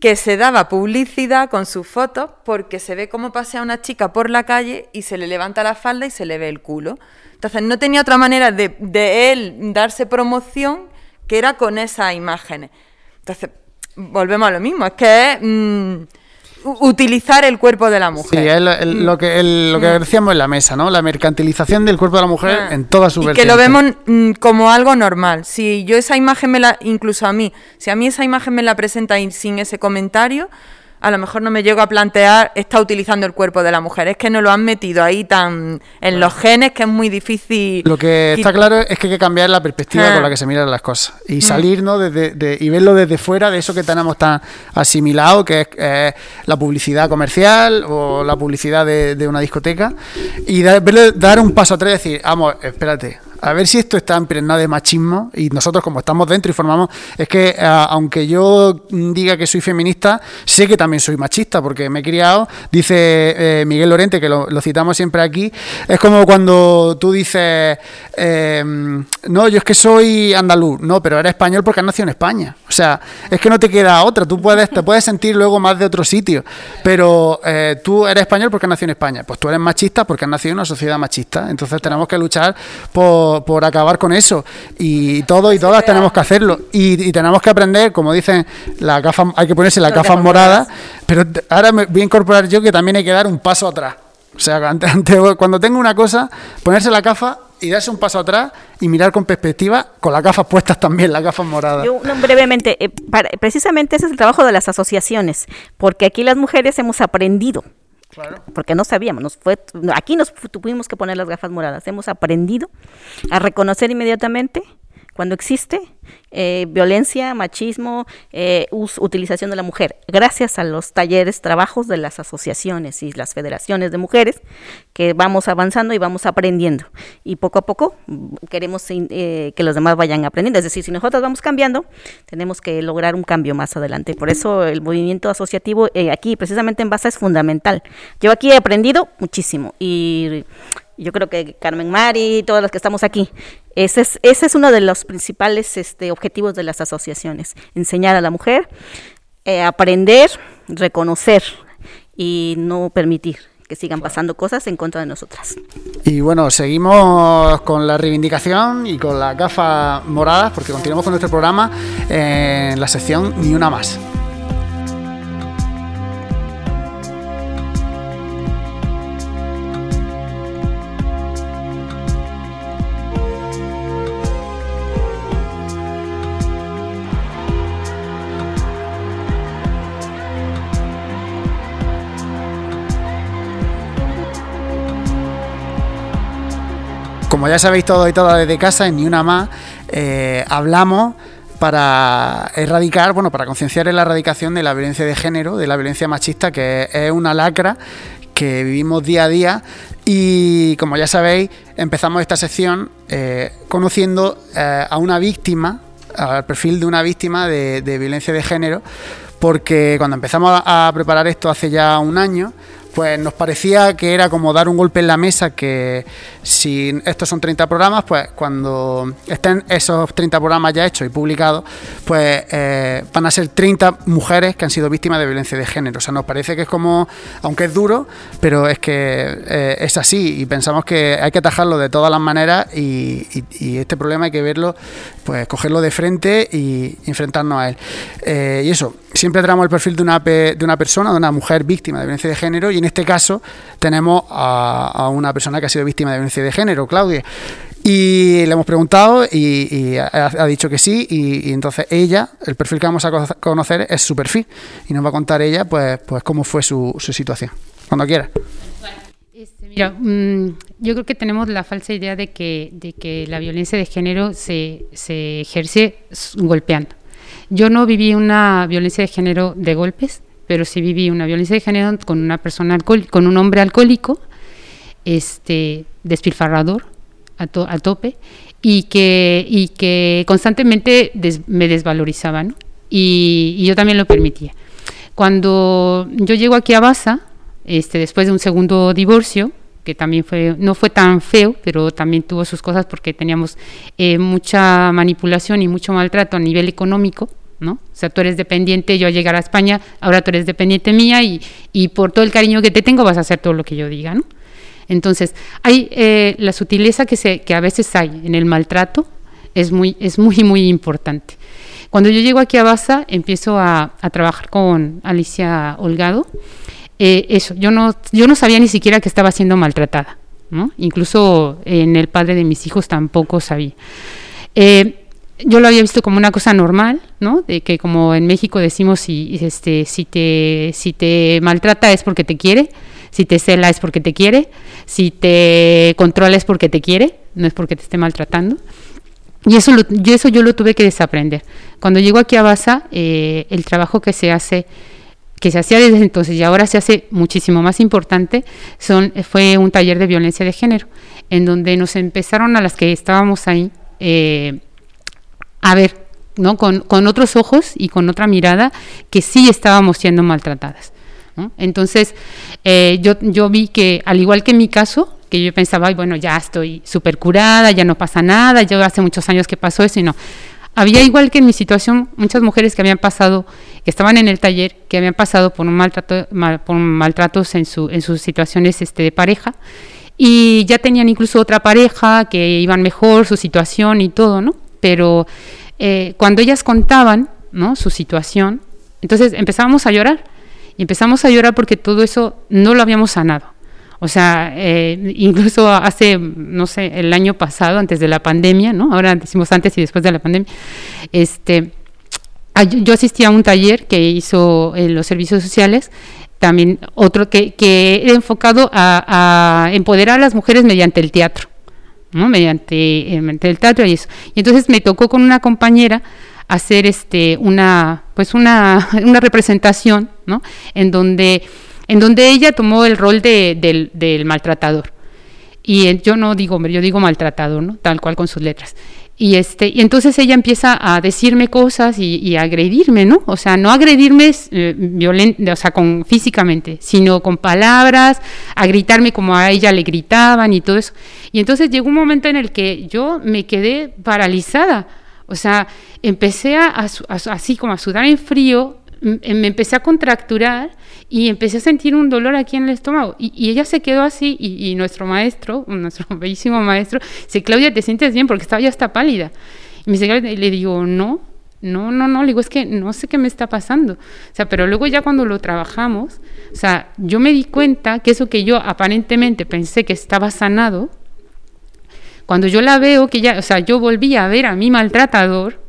que se daba publicidad con sus fotos porque se ve cómo pasea una chica por la calle y se le levanta la falda y se le ve el culo. Entonces no tenía otra manera de, él darse promoción que era con esas imágenes. Entonces, volvemos a lo mismo, es que... Mm, utilizar el cuerpo de la mujer. Sí, es lo, que, lo que decíamos en la mesa, ¿no? La mercantilización del cuerpo de la mujer ah. en toda su y que lo vemos mm, como algo normal. Si yo esa imagen me la, incluso a mí, si a mí esa imagen me la presenta sin ese comentario, a lo mejor no me llego a plantear está utilizando el cuerpo de la mujer. Es que no lo han metido ahí tan en los genes que es muy difícil. Lo que está claro es que hay que cambiar la perspectiva con la que se miran las cosas y mm. salir ¿no? desde, y verlo desde fuera de eso que tenemos tan asimilado, que es la publicidad comercial o la publicidad de, una discoteca, y dar un paso atrás y decir, vamos, espérate, a ver si esto está impregnado de machismo y nosotros como estamos dentro y formamos, es que eh, aunque yo diga que soy feminista, sé que también soy machista porque me he criado, dice eh, Miguel Lorente, que lo, citamos siempre aquí, es como cuando tú dices, em, no, yo es que soy andaluz, no, pero eres español porque has nacido en España. O sea, es que no te queda otra, tú puedes, te puedes sentir luego más de otro sitio, pero eh, tú eres español porque has nacido en España, pues tú eres machista porque has nacido en una sociedad machista, entonces tenemos que luchar por por, acabar con eso. Y todos y todas tenemos que hacerlo. Y, tenemos que aprender, como dicen, la gafa, hay que ponerse la gafas moradas, pero ahora me voy a incorporar yo que también hay que dar un paso atrás. O sea, cuando tengo una cosa, ponerse la gafa y darse un paso atrás y mirar con perspectiva, con las gafas puestas también, las gafas moradas. Yo, brevemente, eh, precisamente ese es el trabajo de las asociaciones, porque aquí las mujeres hemos aprendido porque no sabíamos, nos fue, aquí nos tuvimos que poner las gafas moradas. Hemos aprendido a reconocer inmediatamente cuando existe eh, violencia, machismo, eh, utilización de la mujer, gracias a los talleres, trabajos de las asociaciones y las federaciones de mujeres, que vamos avanzando y vamos aprendiendo. Y poco a poco mm, queremos eh, que los demás vayan aprendiendo. Es decir, si nosotros vamos cambiando, tenemos que lograr un cambio más adelante. Por eso el movimiento asociativo aquí, precisamente en base, es fundamental. Yo aquí he aprendido muchísimo y yo creo que Carmen Mari, todas las que estamos aquí, ese es, ese es uno de los principales este, objetivos de las asociaciones, enseñar a la mujer, eh, aprender, reconocer y no permitir que sigan pasando cosas en contra de nosotras. Y bueno, seguimos con la reivindicación y con la gafa moradas porque continuamos con nuestro programa en la sección Ni una más. Como ya sabéis todo y todas desde casa, en Ni Una Más, eh, hablamos para erradicar, bueno, para concienciar en la erradicación de la violencia de género, de la violencia machista, que es una lacra que vivimos día a día. Y como ya sabéis, empezamos esta sección eh, conociendo eh, a una víctima, al perfil de una víctima de, violencia de género, porque cuando empezamos a preparar esto hace ya un año, pues nos parecía que era como dar un golpe en la mesa que si estos son 30 programas, pues cuando estén esos 30 programas ya hechos y publicados, pues eh, van a ser 30 mujeres que han sido víctimas de violencia de género. O sea, nos parece que es como, aunque es duro, pero es que eh, es así y pensamos que hay que atajarlo de todas las maneras y, este problema hay que verlo, pues cogerlo de frente y enfrentarnos a él. Eh, y eso, siempre traemos el perfil de una, de una persona, de una mujer víctima de violencia de género y en este caso tenemos a, una persona que ha sido víctima de violencia de género, Claudia. Y le hemos preguntado y, ha, dicho que sí. Y, entonces ella, el perfil que vamos a conocer es su perfil. Y nos va a contar ella, pues, pues cómo fue su, su situación. Cuando quiera. Este, mira, mm, yo creo que tenemos la falsa idea de que, de que la violencia de género se, se ejerce golpeando. Yo no viví una violencia de género de golpes, pero sí viví una violencia de género con una persona con un hombre alcohólico, este, despilfarrador, a, tope y que, y que constantemente me desvalorizaba, y, yo también lo permitía. Cuando yo llego aquí a Baza, este, después de un segundo divorcio, que también fue, no fue tan feo, pero también tuvo sus cosas porque teníamos eh, mucha manipulación y mucho maltrato a nivel económico, ¿no? O sea, tú eres dependiente, yo a llegar a España, ahora tú eres dependiente mía y, y por todo el cariño que te tengo vas a hacer todo lo que yo diga, ¿no? Entonces, hay eh, la sutileza que, se, que a veces hay en el maltrato, es muy, es muy, muy importante. Cuando yo llego aquí a Baza, empiezo a, trabajar con Alicia Holgado. Eh, eso, yo no, yo no sabía ni siquiera que estaba siendo maltratada, ¿no? Incluso en el padre de mis hijos tampoco sabía. Eh, yo lo había visto como una cosa normal, ¿no? De que como en México decimos si, este, si, te, si te maltrata es porque te quiere, si te cela es porque te quiere, si te controla es porque te quiere, no es porque te esté maltratando. Y eso, y eso yo lo tuve que desaprender. Cuando llego aquí a Baza, eh, el trabajo que se hace, que se hacía desde entonces y ahora se hace muchísimo más importante, fue un taller de violencia de género, en donde nos empezaron a las que estábamos ahí eh, a ver, ¿no? Con, con, otros ojos y con otra mirada que sí estábamos siendo maltratadas. Entonces, eh, yo, yo vi que, al igual que en mi caso, que yo pensaba, Ay, bueno, ya estoy súper curada, ya no pasa nada, yo hace muchos años que pasó eso y no. Había igual que en mi situación muchas mujeres que habían pasado, que estaban en el taller, que habían pasado por un maltrato, por maltratos en, su, en sus situaciones este, de pareja y ya tenían incluso otra pareja que iban mejor su situación y todo, ¿no? Pero eh, cuando ellas contaban. Su situación, entonces empezábamos a llorar y empezamos a llorar porque todo eso no lo habíamos sanado. O sea, eh, incluso hace, no sé, el año pasado, antes de la pandemia, ¿no? Ahora decimos antes y después de la pandemia, este, yo asistí a un taller que hizo en los servicios sociales, también otro que, que era enfocado a, empoderar a las mujeres mediante el teatro, ¿no? Mediante, eh, mediante el teatro y eso. Y entonces me tocó con una compañera hacer este una pues una, una representación ¿no? en donde en donde ella tomó el rol de, del, maltratador. Y yo no digo hombre yo digo maltratador no tal cual con sus letras. Y este y entonces ella empieza a decirme cosas y, a agredirme no o sea no agredirme eh, o sea con físicamente sino con palabras a gritarme como a ella le gritaban y todo eso. Y entonces llegó un momento en el que yo me quedé paralizada. O sea, empecé a, así como a sudar en frío, me empecé a contracturar y empecé a sentir un dolor aquí en el estómago. Y, ella se quedó así y, nuestro maestro, nuestro bellísimo maestro, dice, Claudia, ¿te sientes bien? Porque estaba ya hasta pálida. Y me dice, le digo, no, no, no, no, le digo, es que no sé qué me está pasando. O sea, pero luego ya cuando lo trabajamos, o sea, yo me di cuenta que eso que yo aparentemente pensé que estaba sanado, cuando yo la veo, que ya, o sea, yo volví a ver a mi maltratador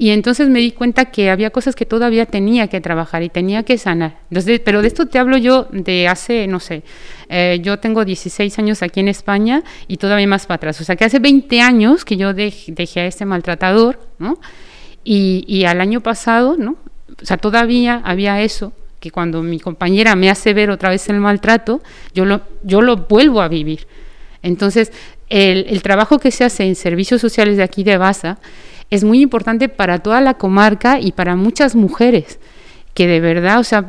y entonces me di cuenta que había cosas que todavía tenía que trabajar y tenía que sanar. Entonces, pero de esto te hablo yo de hace, no sé, eh, yo tengo 16 años aquí en España y todavía más para atrás. O sea, que hace 20 años que yo dejé a ese maltratador, ¿no? Y, y al año pasado, ¿no? O sea, todavía había eso que cuando mi compañera me hace ver otra vez el maltrato, yo lo, yo lo vuelvo a vivir. Entonces, el, trabajo que se hace en servicios sociales de aquí de Baza es muy importante para toda la comarca y para muchas mujeres que de verdad, o sea,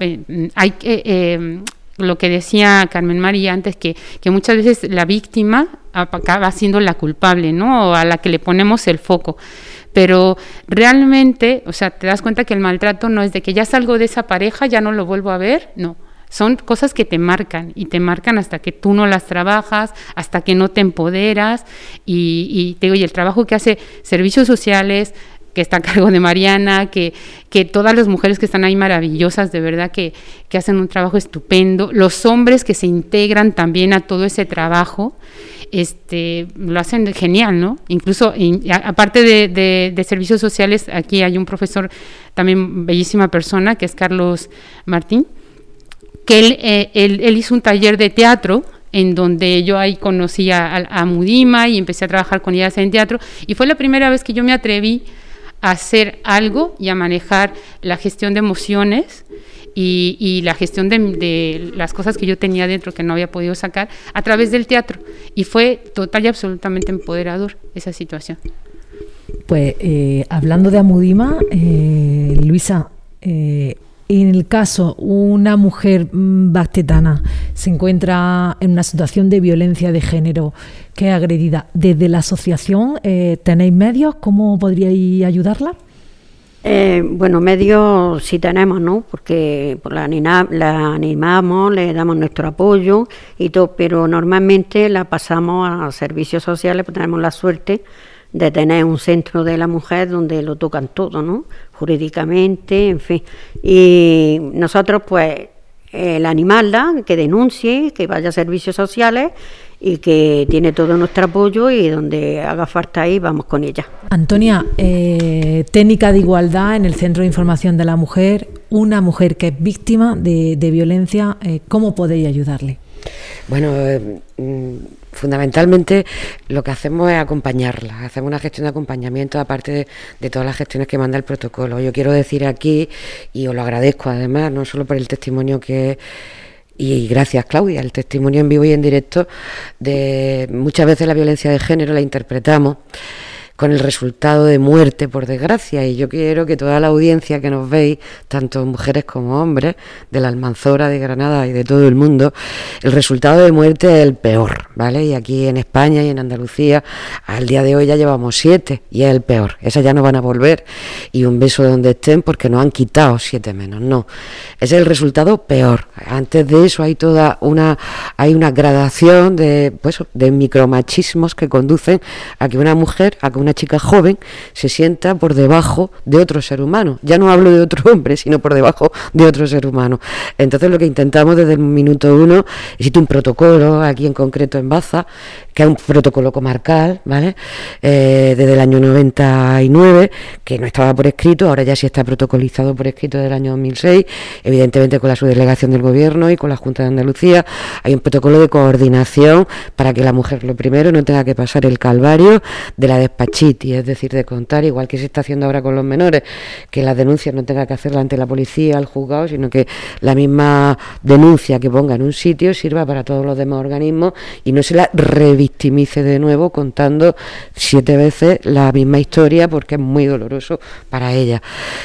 hay que... Eh, lo que decía Carmen María antes, que, que, muchas veces la víctima acaba siendo la culpable, ¿no? O a la que le ponemos el foco. Pero realmente, o sea, te das cuenta que el maltrato no es de que ya salgo de esa pareja, ya no lo vuelvo a ver, no. Son cosas que te marcan y te marcan hasta que tú no las trabajas, hasta que no te empoderas y, te digo, y el trabajo que hace servicios sociales, que está a cargo de Mariana, que, que todas las mujeres que están ahí maravillosas, de verdad que, que hacen un trabajo estupendo, los hombres que se integran también a todo ese trabajo, este, lo hacen genial, ¿no? Incluso, aparte de, de, servicios sociales, aquí hay un profesor, también bellísima persona, que es Carlos Martín, que él, eh, él, hizo un taller de teatro en donde yo ahí conocí a, a, Mudima y empecé a trabajar con ellas en teatro, y fue la primera vez que yo me atreví a hacer algo y a manejar la gestión de emociones y, la gestión de, las cosas que yo tenía dentro que no había podido sacar a través del teatro. Y fue total y absolutamente empoderador esa situación. Pues eh, hablando de Amudima, eh, Luisa, eh, en el caso una mujer mm, bastetana se encuentra en una situación de violencia de género que es agredida, desde la asociación tenéis medios, ¿cómo podríais ayudarla? Eh, bueno, medios sí tenemos, ¿no? Porque pues, la, la, animamos, le damos nuestro apoyo y todo, pero normalmente la pasamos a servicios sociales, pues tenemos la suerte de tener un centro de la mujer donde lo tocan todo, ¿no? Jurídicamente, en fin. Y nosotros, pues, el animarla, que denuncie, que vaya a servicios sociales y que tiene todo nuestro apoyo y donde haga falta ahí vamos con ella. Antonia, eh, técnica de igualdad en el Centro de Información de la Mujer, una mujer que es víctima de, violencia, eh, ¿cómo podéis ayudarle? Bueno, eh, mm, fundamentalmente lo que hacemos es acompañarla, hacemos una gestión de acompañamiento aparte de, todas las gestiones que manda el protocolo. Yo quiero decir aquí, y os lo agradezco además, no solo por el testimonio que y gracias Claudia, el testimonio en vivo y en directo de muchas veces la violencia de género la interpretamos con el resultado de muerte, por desgracia. Y yo quiero que toda la audiencia que nos veis, tanto mujeres como hombres, de la Almanzora, de Granada y de todo el mundo, el resultado de muerte es el peor, ¿vale? Y aquí en España y en Andalucía, al día de hoy ya llevamos siete y es el peor. Esas ya no van a volver. Y un beso donde estén porque nos han quitado siete menos. No, es el resultado peor. Antes de eso hay toda una, hay una gradación de, pues, de micromachismos que conducen a que una mujer, a que una chica joven se sienta por debajo de otro ser humano. Ya no hablo de otro hombre, sino por debajo de otro ser humano. Entonces lo que intentamos desde el minuto uno, existe un protocolo aquí en concreto en Baza, que es un protocolo comarcal, ¿vale? Eh, desde el año 99, que no estaba por escrito, ahora ya sí está protocolizado por escrito desde el año 2006, evidentemente con la subdelegación del gobierno y con la Junta de Andalucía, hay un protocolo de coordinación para que la mujer, lo primero, no tenga que pasar el calvario de la despachiti, es decir, de contar, igual que se está haciendo ahora con los menores, que las denuncias no tenga que hacerla ante la policía, al juzgado, sino que la misma denuncia que ponga en un sitio sirva para todos los demás organismos y no se la victimice de nuevo contando siete veces la misma historia porque es muy doloroso para ella.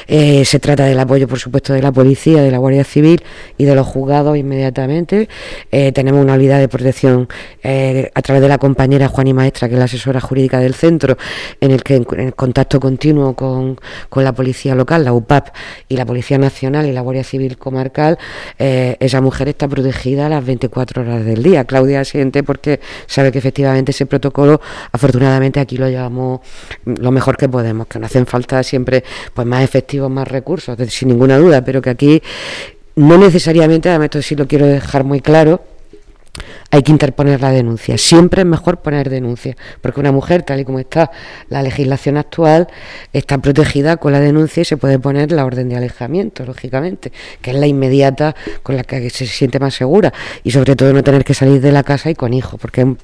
Eh, se trata del apoyo, por supuesto, de la policía, de la Guardia Civil y de los juzgados inmediatamente. Eh, tenemos una unidad de protección eh, a través de la compañera Juani Maestra, que es la asesora jurídica del centro, en el que en, contacto continuo con, con, la policía local, la UPAP y la Policía Nacional y la Guardia Civil Comarcal, esa mujer está protegida a las 24 horas del día. Claudia siente porque sabe que efectivamente ese protocolo, afortunadamente aquí lo llevamos lo mejor que podemos, que no hacen falta siempre pues más efectivos, más recursos, sin ninguna duda, pero que aquí no necesariamente, además esto sí lo quiero dejar muy claro, hay que interponer la denuncia. Siempre es mejor poner denuncia, porque una mujer, tal y como está la legislación actual, está protegida con la denuncia y se puede poner la orden de alejamiento, lógicamente, que es la inmediata con la que se siente más segura y sobre todo no tener que salir de la casa y con hijos, porque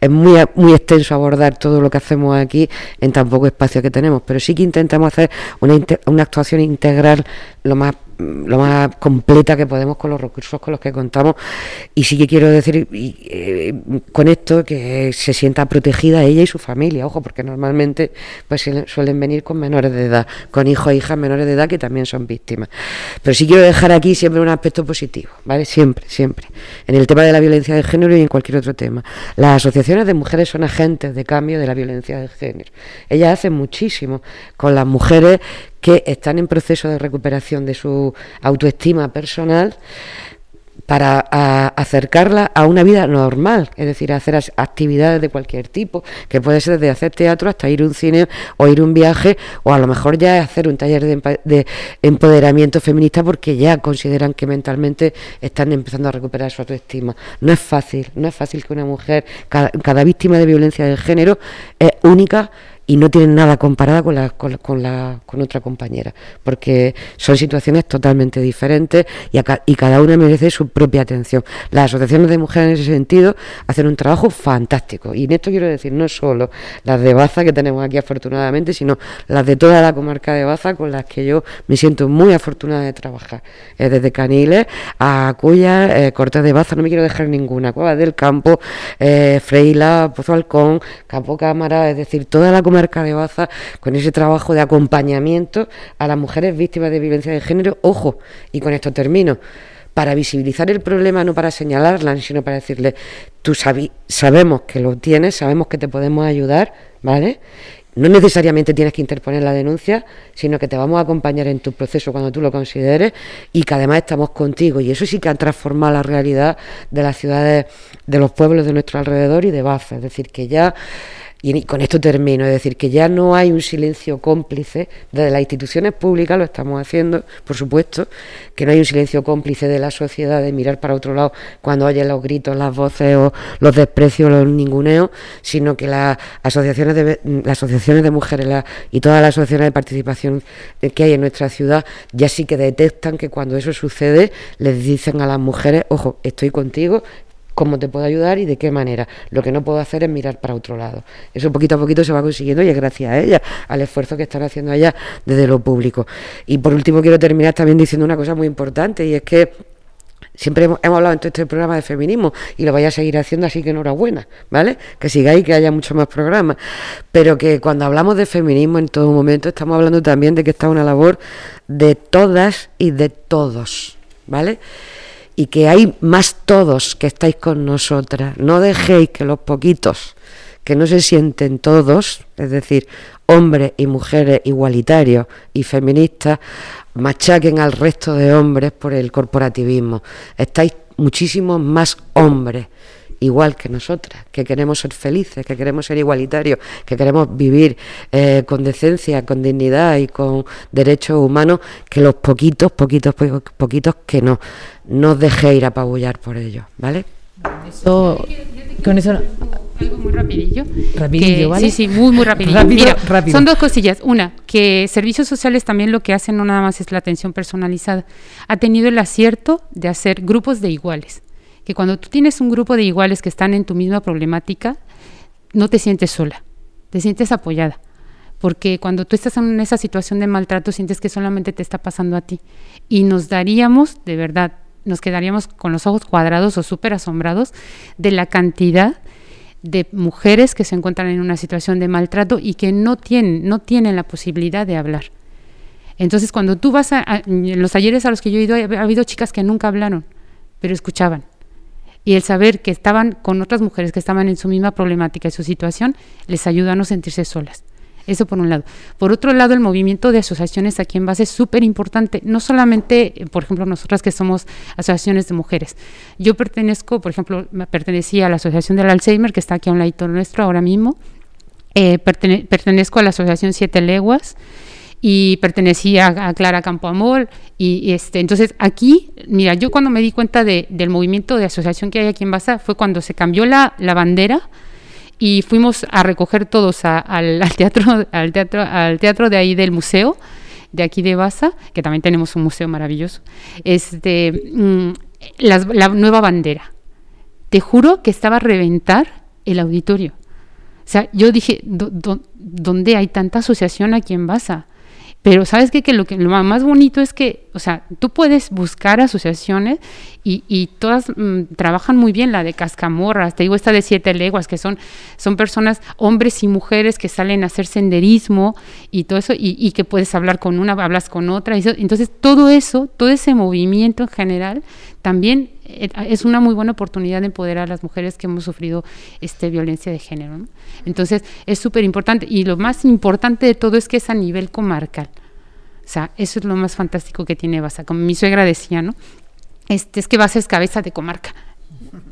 es muy, extenso abordar todo lo que hacemos aquí en tan poco espacio que tenemos, pero sí que intentamos hacer una, una actuación integral lo más lo más completa que podemos con los recursos con los que contamos. Y sí que quiero decir eh, con esto que se sienta protegida ella y su familia. Ojo porque normalmente pues suelen venir con menores de edad con hijos e hijas menores de edad que también son víctimas. Pero sí quiero dejar aquí siempre un aspecto positivo vale siempre siempre. En el tema de la violencia de género y en cualquier otro tema. Las asociaciones de mujeres son agentes de cambio de la violencia de género. Ellas hacen muchísimo con las mujeres que están en proceso de recuperación de su autoestima personal para acercarla a una vida normal, es decir, hacer actividades de cualquier tipo, que puede ser desde hacer teatro hasta ir a un cine o ir a un viaje, o a lo mejor ya hacer un taller de, empoderamiento feminista porque ya consideran que mentalmente están empezando a recuperar su autoestima. No es fácil, no es fácil que una mujer, cada víctima de violencia de género es única y no tienen nada comparada con, la, con, la, con otra compañera, porque son situaciones totalmente diferentes y, y cada una merece su propia atención. Las asociaciones de mujeres en ese sentido hacen un trabajo fantástico, y en esto quiero decir no solo las de Baza que tenemos aquí afortunadamente, sino las de toda la comarca de Baza con las que yo me siento muy afortunada de trabajar, eh, desde Caniles a Cuya, eh, Cortes de Baza, no me quiero dejar ninguna, Cueva del Campo, eh, Freila, Pozo Halcón, Campo Cámara, es decir, toda la comarca de Baza con ese trabajo de acompañamiento a las mujeres víctimas de violencia de género, ojo, y con esto termino, para visibilizar el problema, no para señalarla, sino para decirle, tú sabemos que lo tienes, sabemos que te podemos ayudar, ¿vale? No necesariamente tienes que interponer la denuncia, sino que te vamos a acompañar en tu proceso cuando tú lo consideres y que además estamos contigo. Y eso sí que ha transformado la realidad de las ciudades, de los pueblos de nuestro alrededor y de Baza. Es decir, que ya y con esto termino, es decir, que ya no hay un silencio cómplice, desde las instituciones públicas lo estamos haciendo, por supuesto, que no hay un silencio cómplice de la sociedad de mirar para otro lado cuando oye los gritos, las voces o los desprecios, los ninguneos, sino que las asociaciones de, las asociaciones de mujeres y todas las asociaciones de participación que hay en nuestra ciudad ya sí que detectan que cuando eso sucede les dicen a las mujeres, ojo, estoy contigo, cómo te puedo ayudar y de qué manera. Lo que no puedo hacer es mirar para otro lado. Eso poquito a poquito se va consiguiendo y es gracias a ella, al esfuerzo que están haciendo allá desde lo público. Y por último quiero terminar también diciendo una cosa muy importante y es que siempre hemos, hablado en todo este programa de feminismo y lo vaya a seguir haciendo, así que enhorabuena, ¿vale? Que sigáis, que haya muchos más programas. Pero que cuando hablamos de feminismo en todo momento estamos hablando también de que está una labor de todas y de todos, ¿vale? Y que hay más todos que estáis con nosotras. No dejéis que los poquitos que no se sienten todos, es decir, hombres y mujeres igualitarios y feministas, machaquen al resto de hombres por el corporativismo. Estáis muchísimos más hombres igual que nosotras, que queremos ser felices, que queremos ser igualitarios, que queremos vivir eh, con decencia, con dignidad y con derechos humanos, que los poquitos, poquitos, poquitos que no. No os dejéis apabullar por ellos, ¿vale? Eso, con eso algo muy rapidillo. Rapidillo, ¿vale? Sí, sí, muy, muy rapidillo. Mira, Son dos cosillas. Una, que servicios sociales también lo que hacen no nada más es la atención personalizada. Ha tenido el acierto de hacer grupos de iguales que cuando tú tienes un grupo de iguales que están en tu misma problemática, no te sientes sola, te sientes apoyada. Porque cuando tú estás en esa situación de maltrato, sientes que solamente te está pasando a ti. Y nos daríamos, de verdad, nos quedaríamos con los ojos cuadrados o súper asombrados de la cantidad de mujeres que se encuentran en una situación de maltrato y que no tienen, no tienen la posibilidad de hablar. Entonces, cuando tú vas a, en los talleres a los que yo he ido, ha habido chicas que nunca hablaron, pero escuchaban y el saber que estaban con otras mujeres que estaban en su misma problemática y su situación les ayuda a no sentirse solas. Eso por un lado. Por otro lado, el movimiento de asociaciones aquí en base es súper importante. No solamente, por ejemplo, nosotras que somos asociaciones de mujeres. Yo pertenezco, por ejemplo, pertenecía a la Asociación del Alzheimer, que está aquí a un ladito nuestro ahora mismo. Eh, pertenezco a la Asociación Siete Leguas y pertenecía a, Clara Campoamor y, este entonces aquí mira yo cuando me di cuenta de, del movimiento de asociación que hay aquí en Baza fue cuando se cambió la, la bandera y fuimos a recoger todos al, teatro al teatro al teatro de ahí del museo de aquí de Baza que también tenemos un museo maravilloso. Este mm, la, nueva bandera. Te juro que estaba a reventar el auditorio. O sea, yo dije, ¿dónde hay tanta asociación aquí en Baza? Pero sabes qué? que lo que lo más bonito es que, o sea, tú puedes buscar asociaciones y, y todas mm, trabajan muy bien, la de Cascamorras, te digo esta de Siete Leguas, que son, son personas, hombres y mujeres que salen a hacer senderismo y todo eso, y, y que puedes hablar con una, hablas con otra. Y entonces todo eso, todo ese movimiento en general, también eh, es una muy buena oportunidad de empoderar a las mujeres que hemos sufrido este, violencia de género. Entonces, es súper importante. Y lo más importante de todo es que es a nivel comarcal. O sea, eso es lo más fantástico que tiene Baza. Como mi suegra decía, ¿no? Este, es que va a ser cabeza de comarca.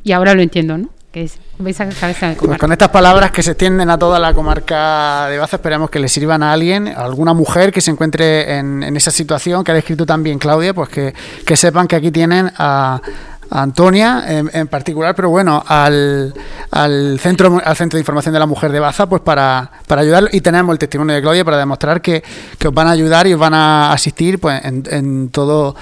Y ahora lo entiendo, ¿no? Que es cabeza de Pues comarca. con estas palabras que se extienden a toda la comarca de Baza, esperamos que le sirvan a alguien, a alguna mujer que se encuentre en, en esa situación que ha descrito también Claudia, pues que, que sepan que aquí tienen a, a Antonia en, particular, pero bueno, al, al centro al centro de información de la mujer de Baza, pues para, para ayudar y tenemos el testimonio de Claudia para demostrar que, os van a ayudar y os van a asistir pues en, en todo,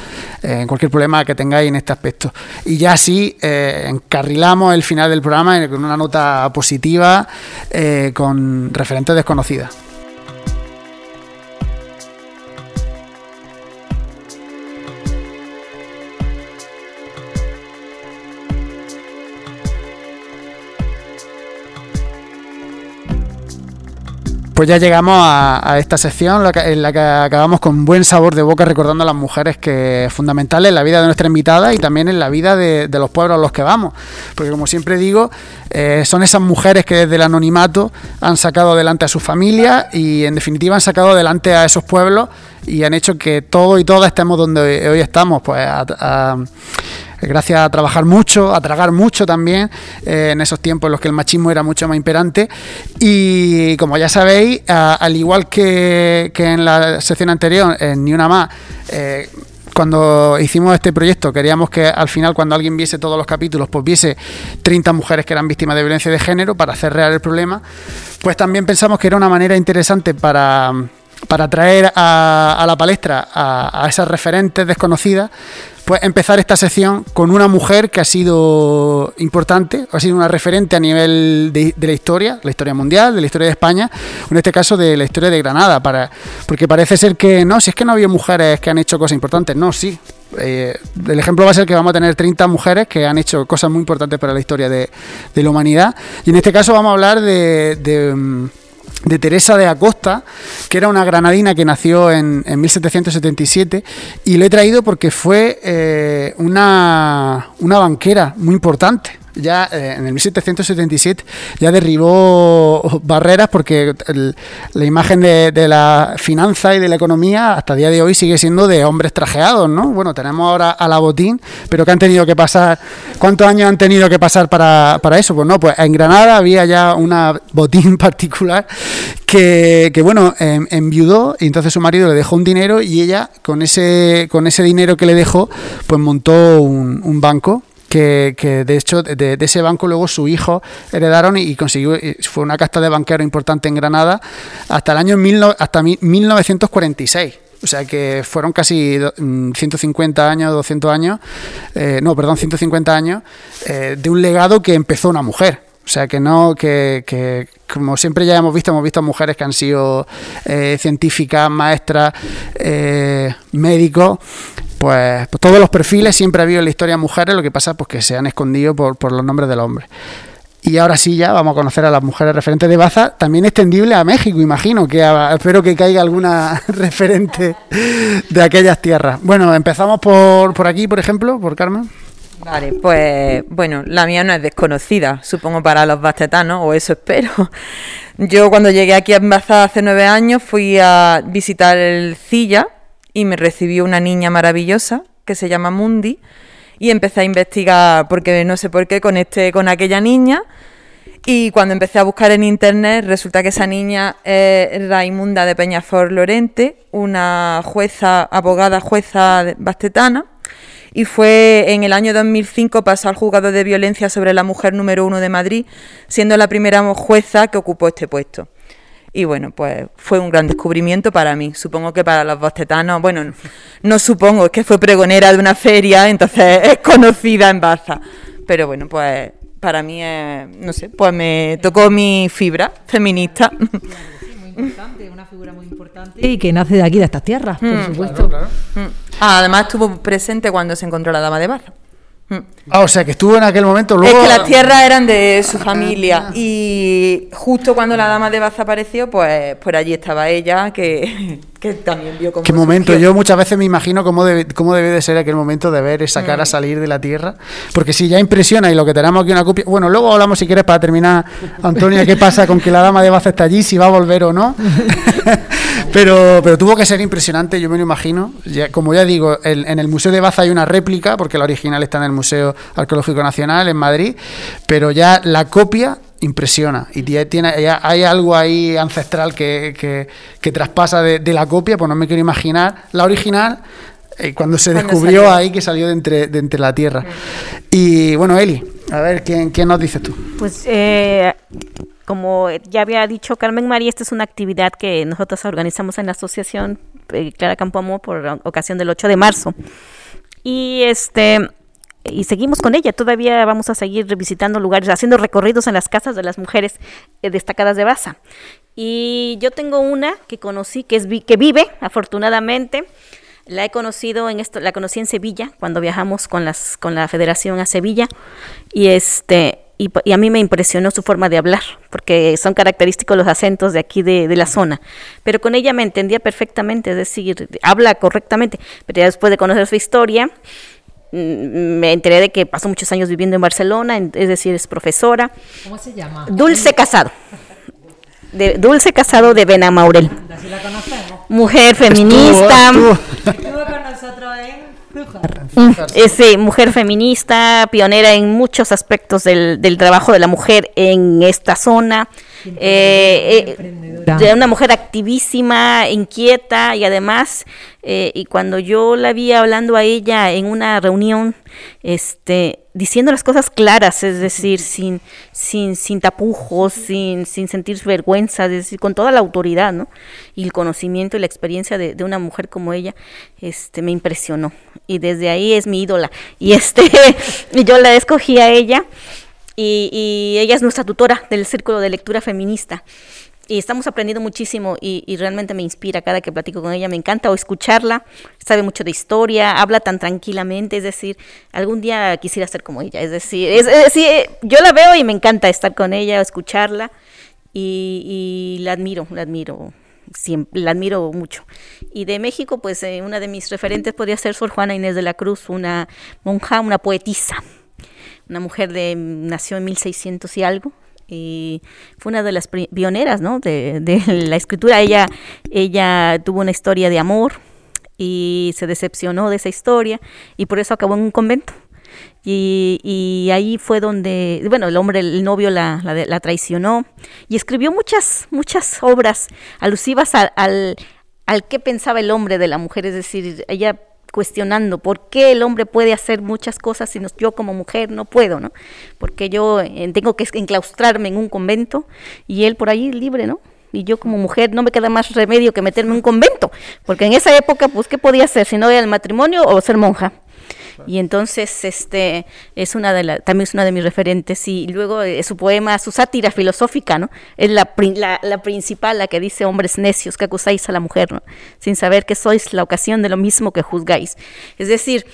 eh, en cualquier problema que tengáis en este aspecto. Y ya así eh, encarrilamos el final del programa con una nota positiva eh, con referentes desconocidas. Pues ya llegamos a, esta sección en la que acabamos con buen sabor de boca recordando a las mujeres que es fundamental en la vida de nuestra invitada y también en la vida de, los pueblos a los que vamos. Porque como siempre digo, eh, son esas mujeres que desde el anonimato han sacado adelante a sus familias y en definitiva han sacado adelante a esos pueblos y han hecho que todos y todas estemos donde hoy, estamos. Pues a- gracias a trabajar mucho, a tragar mucho también, eh, en esos tiempos en los que el machismo era mucho más imperante. Y como ya sabéis, al igual que, en la sección anterior, en Ni Una Más, eh, cuando hicimos este proyecto queríamos que al final cuando alguien viese todos los capítulos pues viese 30 mujeres que eran víctimas de violencia de género para hacer real el problema pues también pensamos que era una manera interesante para, para traer a, la palestra a, esas referentes desconocidas pues empezar esta sección con una mujer que ha sido importante, ha sido una referente a nivel de, la historia, la historia mundial, de la historia de España, en este caso de la historia de Granada, para, porque parece ser que no, si es que no había mujeres que han hecho cosas importantes, no, sí. Eh, el ejemplo va a ser que vamos a tener 30 mujeres que han hecho cosas muy importantes para la historia de, la humanidad, y en este caso vamos a hablar de- de mm, de Teresa de Acosta, que era una granadina que nació en, en 1777, y lo he traído porque fue eh, una, una banquera muy importante. Ya eh, en el 1777 ya derribó barreras porque la imagen de, la finanza y de la economía hasta el día de hoy sigue siendo de hombres trajeados, ¿no? Bueno, tenemos ahora a la botín, pero que han tenido que pasar, ¿cuántos años han tenido que pasar para, para eso? Pues no, pues en Granada había ya una botín particular que, que, bueno, em, enviudó y entonces su marido le dejó un dinero y ella con ese, con ese dinero que le dejó, pues montó un banco que, de hecho de, ese banco luego su hijo heredaron y, consiguió fue una casta de banquero importante en Granada hasta el año mil hasta mi, 1946 o sea que fueron casi do- mm, 150 años 200 años eh, no perdón 150 años eh, de un legado que empezó una mujer. O sea que no, que, que, como siempre ya hemos visto, hemos visto mujeres que han sido eh, científicas, maestras, eh, médicos, pues, pues todos los perfiles siempre ha habido en la historia mujeres, lo que pasa pues que se han escondido por, por los nombres del hombre. Y ahora sí ya vamos a conocer a las mujeres referentes de Baza, también extendible a México, imagino, que espero que caiga alguna referente de aquellas tierras. Bueno, empezamos por, por aquí, por ejemplo, por Carmen. Vale, pues bueno, la mía no es desconocida, supongo para los bastetanos, o eso espero. Yo cuando llegué aquí a Baza hace nueve años fui a visitar el Cilla y me recibió una niña maravillosa que se llama Mundi y empecé a investigar porque no sé por qué conecté con aquella niña y cuando empecé a buscar en internet resulta que esa niña es Raimunda de Peñafort Lorente, una jueza, abogada jueza bastetana y fue en el año 2005 pasó al juzgado de violencia sobre la mujer número uno de Madrid, siendo la primera jueza que ocupó este puesto. Y bueno, pues fue un gran descubrimiento para mí. Supongo que para los bostetanos, bueno, no, no supongo, es que fue pregonera de una feria, entonces es conocida en Baza. Pero bueno, pues para mí es, no sé, pues me tocó mi fibra feminista. Muy importante, una figura muy importante. Y que nace de aquí, de estas tierras, por Mm. supuesto. Mm. Ah, además estuvo presente cuando se encontró la dama de Baza. Mm. Ah, o sea, que estuvo en aquel momento luego... Es que las tierras eran de su familia y justo cuando la dama de Baza apareció, pues por allí estaba ella, que, que también vio cómo Qué momento, surgió. yo muchas veces me imagino cómo debe, cómo debe de ser aquel momento de ver esa cara salir de la tierra, porque si ya impresiona y lo que tenemos aquí una copia, bueno, luego hablamos si quieres para terminar, Antonia, qué pasa con que la dama de Baza está allí, si va a volver o no, pero, pero tuvo que ser impresionante, yo me lo imagino, Ya- como ya digo, el- en el Museo de Baza hay una réplica, porque la original está en el Museo Arqueológico Nacional en Madrid, pero ya la copia impresiona y tie- tiene, hay algo ahí ancestral que, que- que traspasa de, de la copia, pues no me quiero imaginar la original eh, cuando se Cuando descubrió salió. ahí que salió de entre, de entre la tierra. Y bueno, Eli, a ver, ¿quién, quién nos dices tú? Pues eh, como ya había dicho Carmen María, esta es una actividad que nosotros organizamos en la asociación eh, Clara Campo Amor por ocasión del 8 de marzo. Y este y seguimos con ella, todavía vamos a seguir visitando lugares, haciendo recorridos en las casas de las mujeres eh, destacadas de Baza. Y yo tengo una que conocí, que, es, que vive, afortunadamente. La he conocido en esto, la conocí en Sevilla cuando viajamos con las con la Federación a Sevilla y este y, y a mí me impresionó su forma de hablar porque son característicos los acentos de aquí de, de la zona. Pero con ella me entendía perfectamente, es decir, habla correctamente. Pero ya después de conocer su historia me enteré de que pasó muchos años viviendo en Barcelona, es decir, es profesora. ¿Cómo se llama? Dulce Casado. De, Dulce Casado de Benamaurel. Así la conocemos. Mujer feminista. Estuvo- estuvo- Estuvo con nosotros en Frujar. Mm, es, sí, mujer feminista, pionera en muchos aspectos del, del trabajo de la mujer en esta zona. Eh, eh, una mujer activísima, inquieta y además, eh, y cuando yo la vi hablando a ella en una reunión, este, diciendo las cosas claras, es decir, sin, sin, sin tapujos, sin, sin sentir vergüenza, es decir, con toda la autoridad, ¿no? Y el conocimiento y la experiencia de, de una mujer como ella, este, me impresionó. Y desde ahí es mi ídola. Y este, y yo la escogí a ella y, y ella es nuestra tutora del Círculo de Lectura Feminista. Y estamos aprendiendo muchísimo y, y realmente me inspira cada que platico con ella. Me encanta o escucharla, sabe mucho de historia, habla tan tranquilamente. Es decir, algún día quisiera ser como ella. Es decir, es, es decir, yo la veo y me encanta estar con ella, escucharla y, y la admiro, la admiro. Siempre, la admiro mucho. Y de México, pues eh, una de mis referentes podría ser Sor Juana Inés de la Cruz, una monja, una poetisa una mujer de nació en 1600 y algo y fue una de las pioneras ¿no? de, de la escritura. Ella ella tuvo una historia de amor y se decepcionó de esa historia y por eso acabó en un convento. Y, y ahí fue donde, bueno, el hombre, el novio la, la, la traicionó y escribió muchas, muchas obras alusivas al, al, al qué pensaba el hombre de la mujer, es decir, ella cuestionando por qué el hombre puede hacer muchas cosas y no- yo como mujer no puedo, ¿no? Porque yo eh, tengo que enclaustrarme en un convento y él por ahí libre, ¿no? Y yo como mujer no me queda más remedio que meterme en un convento, porque en esa época, pues, ¿qué podía hacer? Si no era el matrimonio o ser monja. Y entonces, este, es una de la, también es una de mis referentes. Y luego eh, su poema, su sátira filosófica, ¿no? Es la, la, la principal, la que dice, hombres necios, que acusáis a la mujer, ¿no? Sin saber que sois la ocasión de lo mismo que juzgáis. Es decir,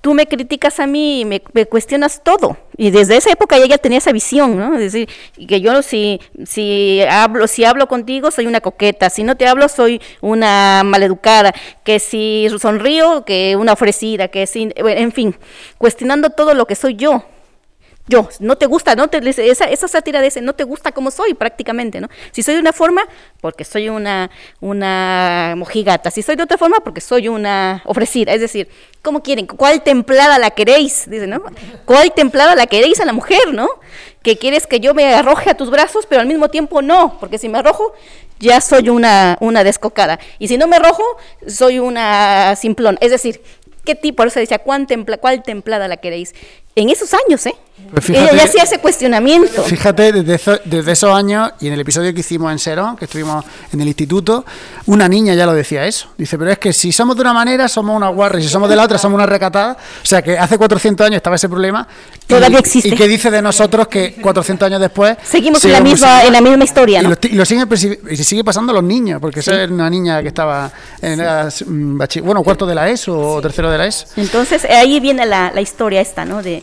tú me criticas a mí y me, me cuestionas todo. Y desde esa época ella tenía esa visión, ¿no? Es decir, que yo si, si hablo, si hablo contigo soy una coqueta, si no te hablo soy una maleducada, que si sonrío, que una ofrecida, que si, en fin, cuestionando todo lo que soy yo. Yo, no te gusta, no te, esa, esa sátira de ese, no te gusta como soy prácticamente, ¿no? Si soy de una forma, porque soy una, mojigata, si soy de otra forma, porque soy una ofrecida, es decir, ¿cómo quieren? ¿Cuál templada la queréis? Dice, ¿no? ¿Cuál templada la queréis a la mujer, no? Que quieres que yo me arroje a tus brazos, pero al mismo tiempo no, porque si me arrojo, ya soy una, descocada. Y si no me arrojo, soy una simplón. Es decir, ¿qué tipo? Por eso decía, ¿cuán templa, ¿cuál templada la queréis? En esos años, ¿eh? Pues Ella ya hacía ese cuestionamiento. Fíjate, desde, eso- desde esos años y en el episodio que hicimos en Serón, que estuvimos en el instituto, una niña ya lo decía eso. Dice, pero es que si somos de una manera, somos una guarra, y si somos de la otra, somos una recatada. O sea que hace 400 años estaba ese problema. y- Todavía existe. Y que dice de nosotros que 400 años después. Seguimos en la misma, en la misma historia, Y lo, y lo siguen y sigue pasando a los niños, porque esa es una niña que estaba en la, mm, bueno, cuarto de la ESO o tercero de la ESO. Entonces, ahí viene la, la historia esta, ¿no? De,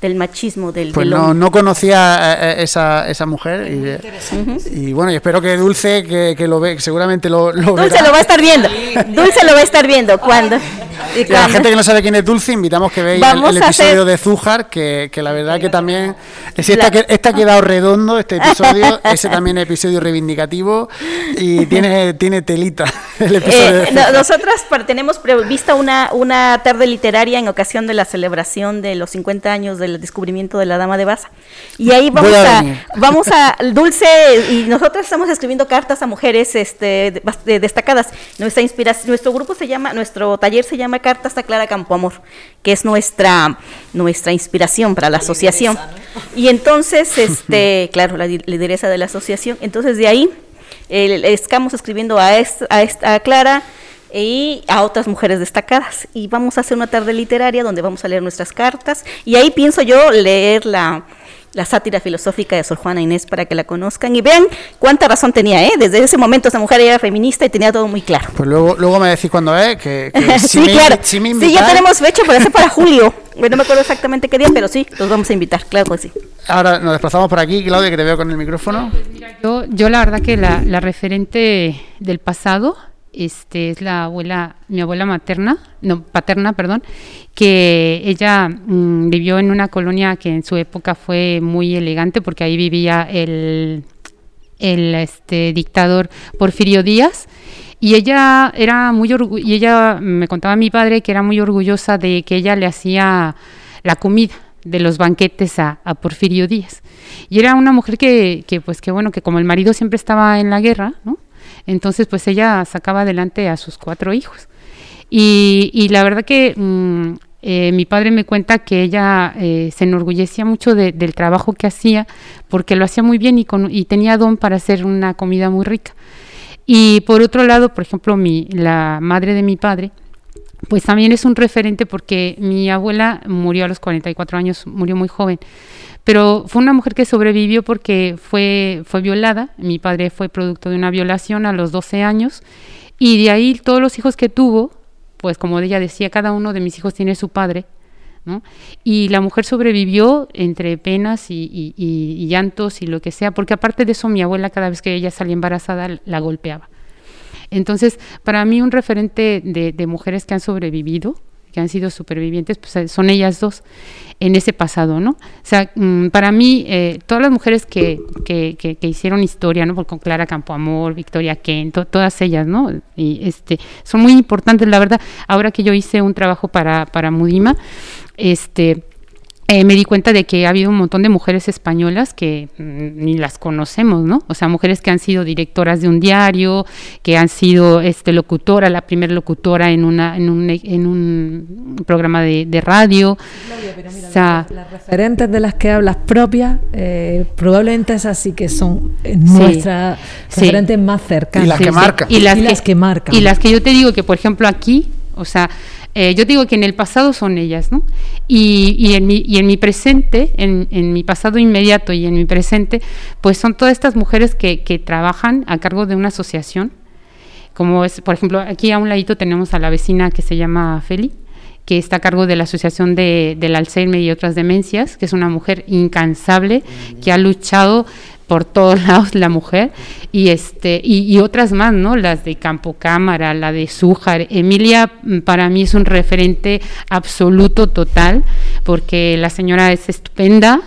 del machismo, del... Pues del no, no conocía a- a esa, esa mujer y, y bueno, y espero que Dulce, que, que lo ve, que seguramente lo, lo Dulce verá. lo va a estar viendo. Dulce lo va a estar viendo. Cuando... y la cuando- gente que no sabe quién es Dulce, invitamos que veáis el, el episodio hacer- de Zújar, que, que la verdad que también... Si esta, este ha quedado redondo, este episodio, ese también es episodio reivindicativo y tiene, tiene telita el episodio de Eh, no- nosotras tenemos prevista una, una tarde literaria en ocasión de la celebración de los 50 años del descubrimiento de la Dama de Baza. Y ahí vamos a vamos a, Dulce y nosotras estamos escribiendo cartas a mujeres este, de- destacadas. Nuestra inspiración, nuestro grupo se llama, nuestro taller se llama Cartas a Clara Campoamor, que es nuestra, nuestra inspiración para la asociación. Y entonces, este, claro, la lideresa de la asociación. Entonces de ahí el- estamos escribiendo a, est- a, est- a Clara y a otras mujeres destacadas. Y vamos a hacer una tarde literaria donde vamos a leer nuestras cartas. Y ahí pienso yo leer la, la sátira filosófica de Sor Juana Inés para que la conozcan y vean cuánta razón tenía. ¿eh? Desde ese momento esa mujer era feminista y tenía todo muy claro. Pues luego, luego me decís cuándo es, que, que si sí, me, claro. si me sí, ya tenemos fecha, parece para julio. Bueno, no me acuerdo exactamente qué día, pero sí, los vamos a invitar, claro que sí. Ahora nos desplazamos por aquí, Claudia, que te veo con el micrófono. Yo, yo la verdad que la, la referente del pasado este, es la abuela, mi abuela materna, no, paterna, perdón, que ella mm, vivió en una colonia que en su época fue muy elegante porque ahí vivía el, el este, dictador Porfirio Díaz. Y ella era muy y ella me contaba mi padre que era muy orgullosa de que ella le hacía la comida de los banquetes a, a Porfirio Díaz. Y era una mujer que, que, pues que bueno, que como el marido siempre estaba en la guerra, ¿no? Entonces pues ella sacaba adelante a sus cuatro hijos. Y, y la verdad que mm, eh, mi padre me cuenta que ella eh, se enorgullecía mucho de- del trabajo que hacía porque lo hacía muy bien y, con- y tenía don para hacer una comida muy rica. Y por otro lado, por ejemplo, mi, la madre de mi padre, pues también es un referente porque mi abuela murió a los 44 años, murió muy joven, pero fue una mujer que sobrevivió porque fue, fue violada, mi padre fue producto de una violación a los 12 años y de ahí todos los hijos que tuvo, pues como ella decía, cada uno de mis hijos tiene su padre, ¿no? Y la mujer sobrevivió entre penas y, y- y- llantos y lo que sea, porque aparte de eso mi abuela cada vez que ella salía embarazada la golpeaba. Entonces, para mí un referente de mujeres que han sobrevivido, que han sido supervivientes, pues eh, son ellas dos en ese pasado, ¿no? O sea, mm, para mí, eh, todas las mujeres que, que, que- hicieron historia, ¿no? Con Clara Campoamor, Victoria Kent, to- todas ellas, ¿no? Y este, son muy importantes, la verdad. Ahora que yo hice un trabajo para, para Mudima, este, eh, me di cuenta de que ha habido un montón de mujeres españolas que mm, ni las conocemos, ¿no? O sea, mujeres que han sido directoras de un diario, que han sido este, locutora, la primera locutora en, una, en, un, en un programa de, de radio. O sea, Las referentes de las que hablas propias, eh, probablemente esas sí que son eh, Sí. nuestras Sí. referentes más cercanas. Y las que marcan. Y las, Y que, las que marcan. Y las que yo te digo que, por ejemplo, aquí, o sea, eh, yo digo que en el pasado son ellas, ¿no? Y, y, en, mi, y en mi presente, en, en mi pasado inmediato y en mi presente, pues son todas estas mujeres que, que trabajan a cargo de una asociación, como es, por ejemplo, aquí a un ladito tenemos a la vecina que se llama Feli, que está a cargo de la Asociación de, del Alzheimer y otras demencias, que es una mujer incansable, que ha luchado por todos lados la mujer, y este, y, y otras más, ¿no? Las de Campo Cámara, la de Zújar. Emilia mm, para mí es un referente absoluto, total, porque la señora es estupenda,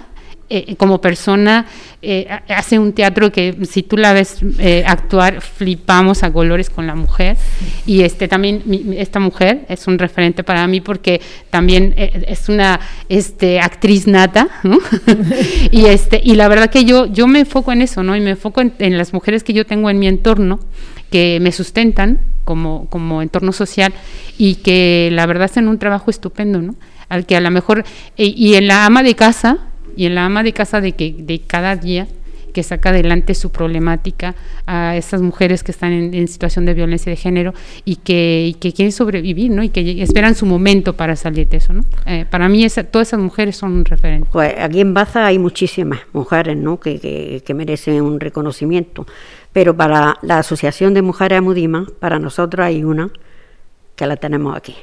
eh, como persona eh, ha- hace un teatro que si tú la ves eh, actuar flipamos a colores con la mujer y este también mi- esta mujer es un referente para mí porque también eh, es una este actriz nata ¿no? y este y la verdad que yo yo me enfoco en eso no y me enfoco en, en las mujeres que yo tengo en mi entorno que me sustentan como, como entorno social y que la verdad hacen un trabajo estupendo, ¿no? Al que a lo mejor, y, y en la ama de casa, y en la ama de casa de que de cada día que saca adelante su problemática a esas mujeres que están en, en situación de violencia de género y que, quieren sobrevivir, ¿no? Y que esperan su momento para salir de eso, ¿no? Eh, para mí todas esas mujeres son un referente. Pues aquí en Baza hay muchísimas mujeres ¿no? que, que- que merecen un reconocimiento, pero para la Asociación de Mujeres Amudima, para nosotros hay una que la tenemos aquí.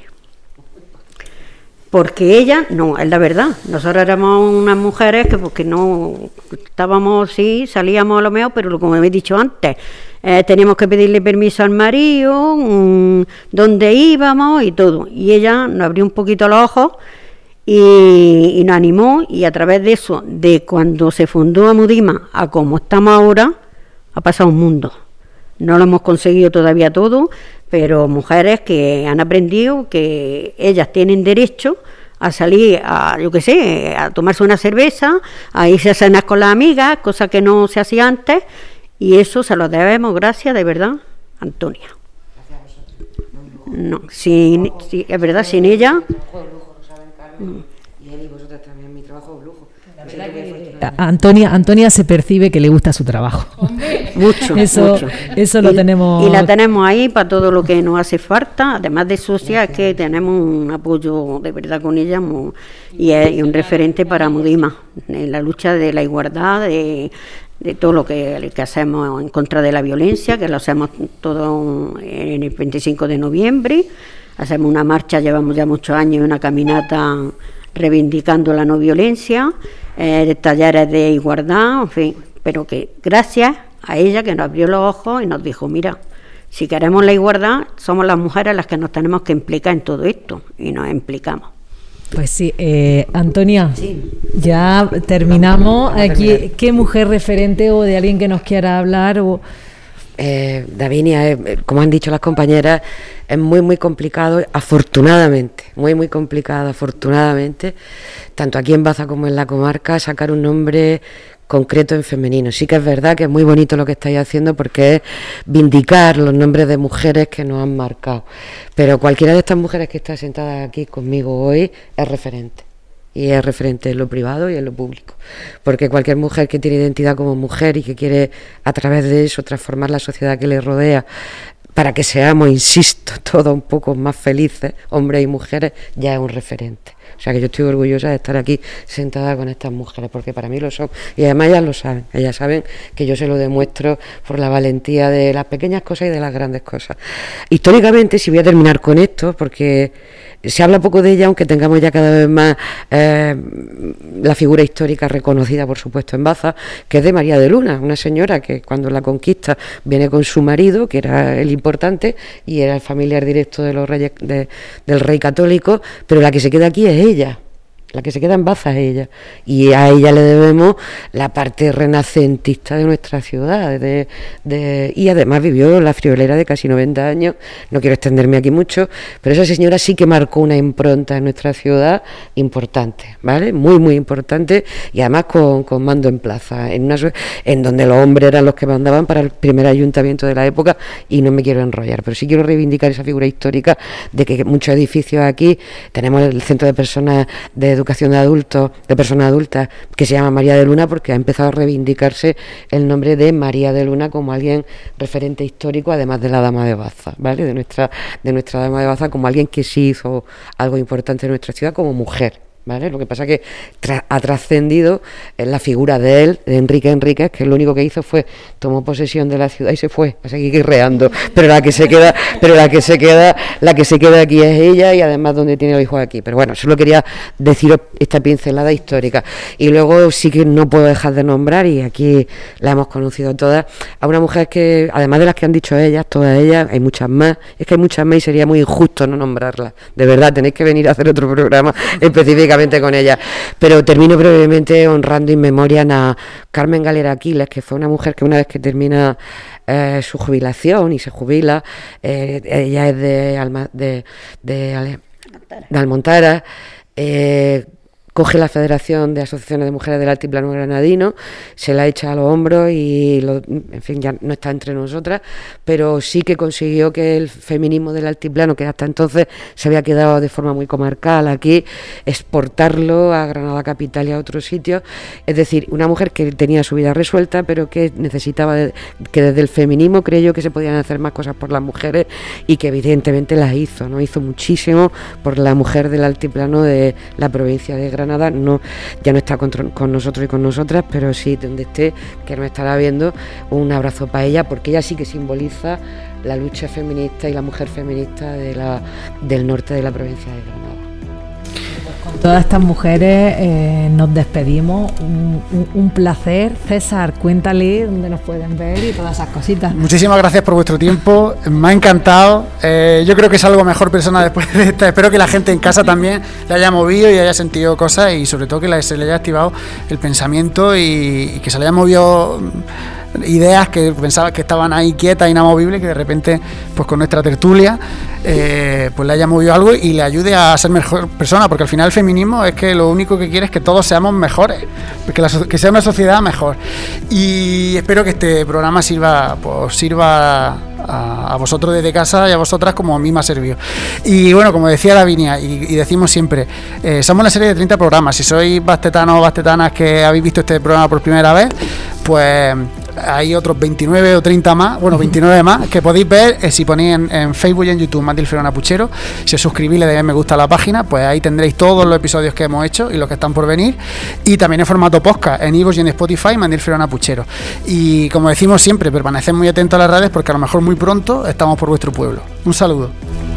Porque ella, no, es la verdad, nosotros éramos unas mujeres que porque no estábamos, sí, salíamos a lo mejor, pero como he dicho antes, eh, teníamos que pedirle permiso al marido, mm, dónde íbamos y todo. Y ella nos abrió un poquito los ojos y, nos animó y a través de eso, de cuando se fundó Amudima a como estamos ahora, ha pasado un mundo. No lo hemos conseguido todavía todo, pero mujeres que han aprendido que ellas tienen derecho a salir a, yo qué sé, a tomarse una cerveza, a irse a cenar con las amigas, cosa que no se hacía antes, y eso se lo debemos, gracias, de verdad, Antonia. No, sin, es verdad, sin ella... Y él y vosotras también, mi trabajo lujo. Antonia, Antonia se percibe que le gusta su trabajo. mucho, eso, Eso lo tenemos. Y la tenemos ahí para todo lo que nos hace falta. Además de socia, es que tenemos un apoyo de verdad con ella y es un referente para Mudima en la lucha de la igualdad, de, de todo lo que, que, hacemos en contra de la violencia, que lo hacemos todo en el 25 de noviembre. Hacemos una marcha, llevamos ya muchos años, una caminata reivindicando la no violencia, eh, talleres de igualdad, en fin, pero que gracias a ella que nos abrió los ojos y nos dijo, mira, si queremos la igualdad, somos las mujeres las que nos tenemos que implicar en todo esto y nos implicamos. Pues sí, eh, Antonia, ya terminamos. Aquí, ¿Qué mujer referente o de alguien que nos quiera hablar? O... Eh, Davinia, eh, como han dicho las compañeras, es muy, muy complicado, afortunadamente, muy, muy complicado, afortunadamente, tanto aquí en Baza como en la comarca, sacar un nombre concreto en femenino. Sí que es verdad que es muy bonito lo que estáis haciendo porque es vindicar los nombres de mujeres que nos han marcado. Pero cualquiera de estas mujeres que está sentada aquí conmigo hoy es referente. Y es referente en lo privado y en lo público. Porque cualquier mujer que tiene identidad como mujer y que quiere a través de eso transformar la sociedad que le rodea para que seamos, insisto, todos un poco más felices, hombres y mujeres, ya es un referente. O sea que yo estoy orgullosa de estar aquí sentada con estas mujeres, porque para mí lo son. Y además ellas lo saben, ellas saben que yo se lo demuestro por la valentía de las pequeñas cosas y de las grandes cosas. Históricamente, si voy a terminar con esto, porque se habla poco de ella, aunque tengamos ya cada vez más eh, la figura histórica reconocida, por supuesto, en Baza, que es de María de Luna, una señora que cuando la conquista viene con su marido, que era el importante, y era el familiar directo de los reyes, del rey católico, pero la que se queda aquí es ella. La que se queda en Baza ella. Y a ella le debemos la parte renacentista de nuestra ciudad. Y además vivió la friolera de casi 90 años. No quiero extenderme aquí mucho, pero esa señora sí que marcó una impronta en nuestra ciudad importante, ¿vale? Muy, muy importante. Y además con, con mando en plaza, en, una, en donde los hombres eran los que mandaban para el primer ayuntamiento de la época. Y no me quiero enrollar, pero sí quiero reivindicar esa figura histórica de que muchos edificios aquí tenemos el centro de personas de educación de adultos, de personas adultas, que se llama María de Luna porque ha empezado a reivindicarse el nombre de María de Luna como alguien referente histórico, además de la Dama de Baza, ¿vale? De nuestra, de nuestra Dama de Baza como alguien que sí hizo algo importante en nuestra ciudad como mujer. Lo que pasa es que ha trascendido en la figura de él, de Enrique Enríquez, que lo único que hizo fue tomó posesión de la ciudad y se fue a seguir guerreando. Pero la que se queda, pero la que se queda, la que se queda aquí es ella y además donde tiene los hijos aquí. Pero bueno, solo quería deciros esta pincelada histórica. Y luego sí que no puedo dejar de nombrar, y aquí la hemos conocido todas, a una mujer que, además de las que han dicho ellas, todas ellas, hay muchas más, es que hay muchas más y sería muy injusto no nombrarlas. De verdad, tenéis que venir a hacer otro programa específicamente con ella. Pero termino brevemente honrando en memoria a Carmen Galera Aquiles, que fue una mujer que una vez que termina eh, su jubilación y se jubila, eh, ella es de, Alma, de, de, Almontara. Eh, coge la Federación de Asociaciones de Mujeres del Altiplano Granadino, se la echa a los hombros y, en fin, ya no está entre nosotras, pero sí que consiguió que el feminismo del Altiplano, que hasta entonces se había quedado de forma muy comarcal aquí, exportarlo a Granada Capital y a otros sitios. Es decir, una mujer que tenía su vida resuelta, pero que necesitaba que desde el feminismo creyó que se podían hacer más cosas por las mujeres y que evidentemente las hizo, ¿no? Hizo muchísimo por la mujer del Altiplano de la provincia de Granada no, ya no está con, nosotros y con nosotras, pero sí donde esté, que nos estará viendo, un abrazo para ella, porque ella sí que simboliza la lucha feminista y la mujer feminista de la, del norte de la provincia de Granada. Todas estas mujeres eh, nos despedimos. Un, placer. César, cuéntale dónde nos pueden ver y todas esas cositas. Muchísimas gracias por vuestro tiempo. Me ha encantado. Eh, yo creo que salgo mejor persona después de esta. Espero que la gente en casa también le haya movido y haya sentido cosas y sobre todo que se le haya activado el pensamiento y, y que se le haya movido ideas que pensaba que estaban ahí quietas, inamovibles, que de repente, pues con nuestra tertulia, eh, pues le haya movido algo y le ayude a ser mejor persona, porque al final el feminismo es que lo único que quiere es que todos seamos mejores, que, que sea una sociedad mejor. Y espero que este programa sirva, pues sirva a, vosotros desde casa y a vosotras como a mí me ha servido. Y bueno, como decía Davinia, y, y decimos siempre, eh, somos una serie de 30 programas. Si sois bastetanos o bastetanas que habéis visto este programa por primera vez, pues hay otros 29 o 30 más, bueno, 29 más, que podéis ver eh, si ponéis en, Facebook y en YouTube Mandil Ferona Puchero. Si os suscribís, le dais me gusta a la página, pues ahí tendréis todos los episodios que hemos hecho y los que están por venir. Y también en formato podcast, en Ivo y en Spotify, Mandil Ferona Puchero. Y como decimos siempre, permaneced muy atentos a las redes porque a lo mejor muy pronto estamos por vuestro pueblo. Un saludo.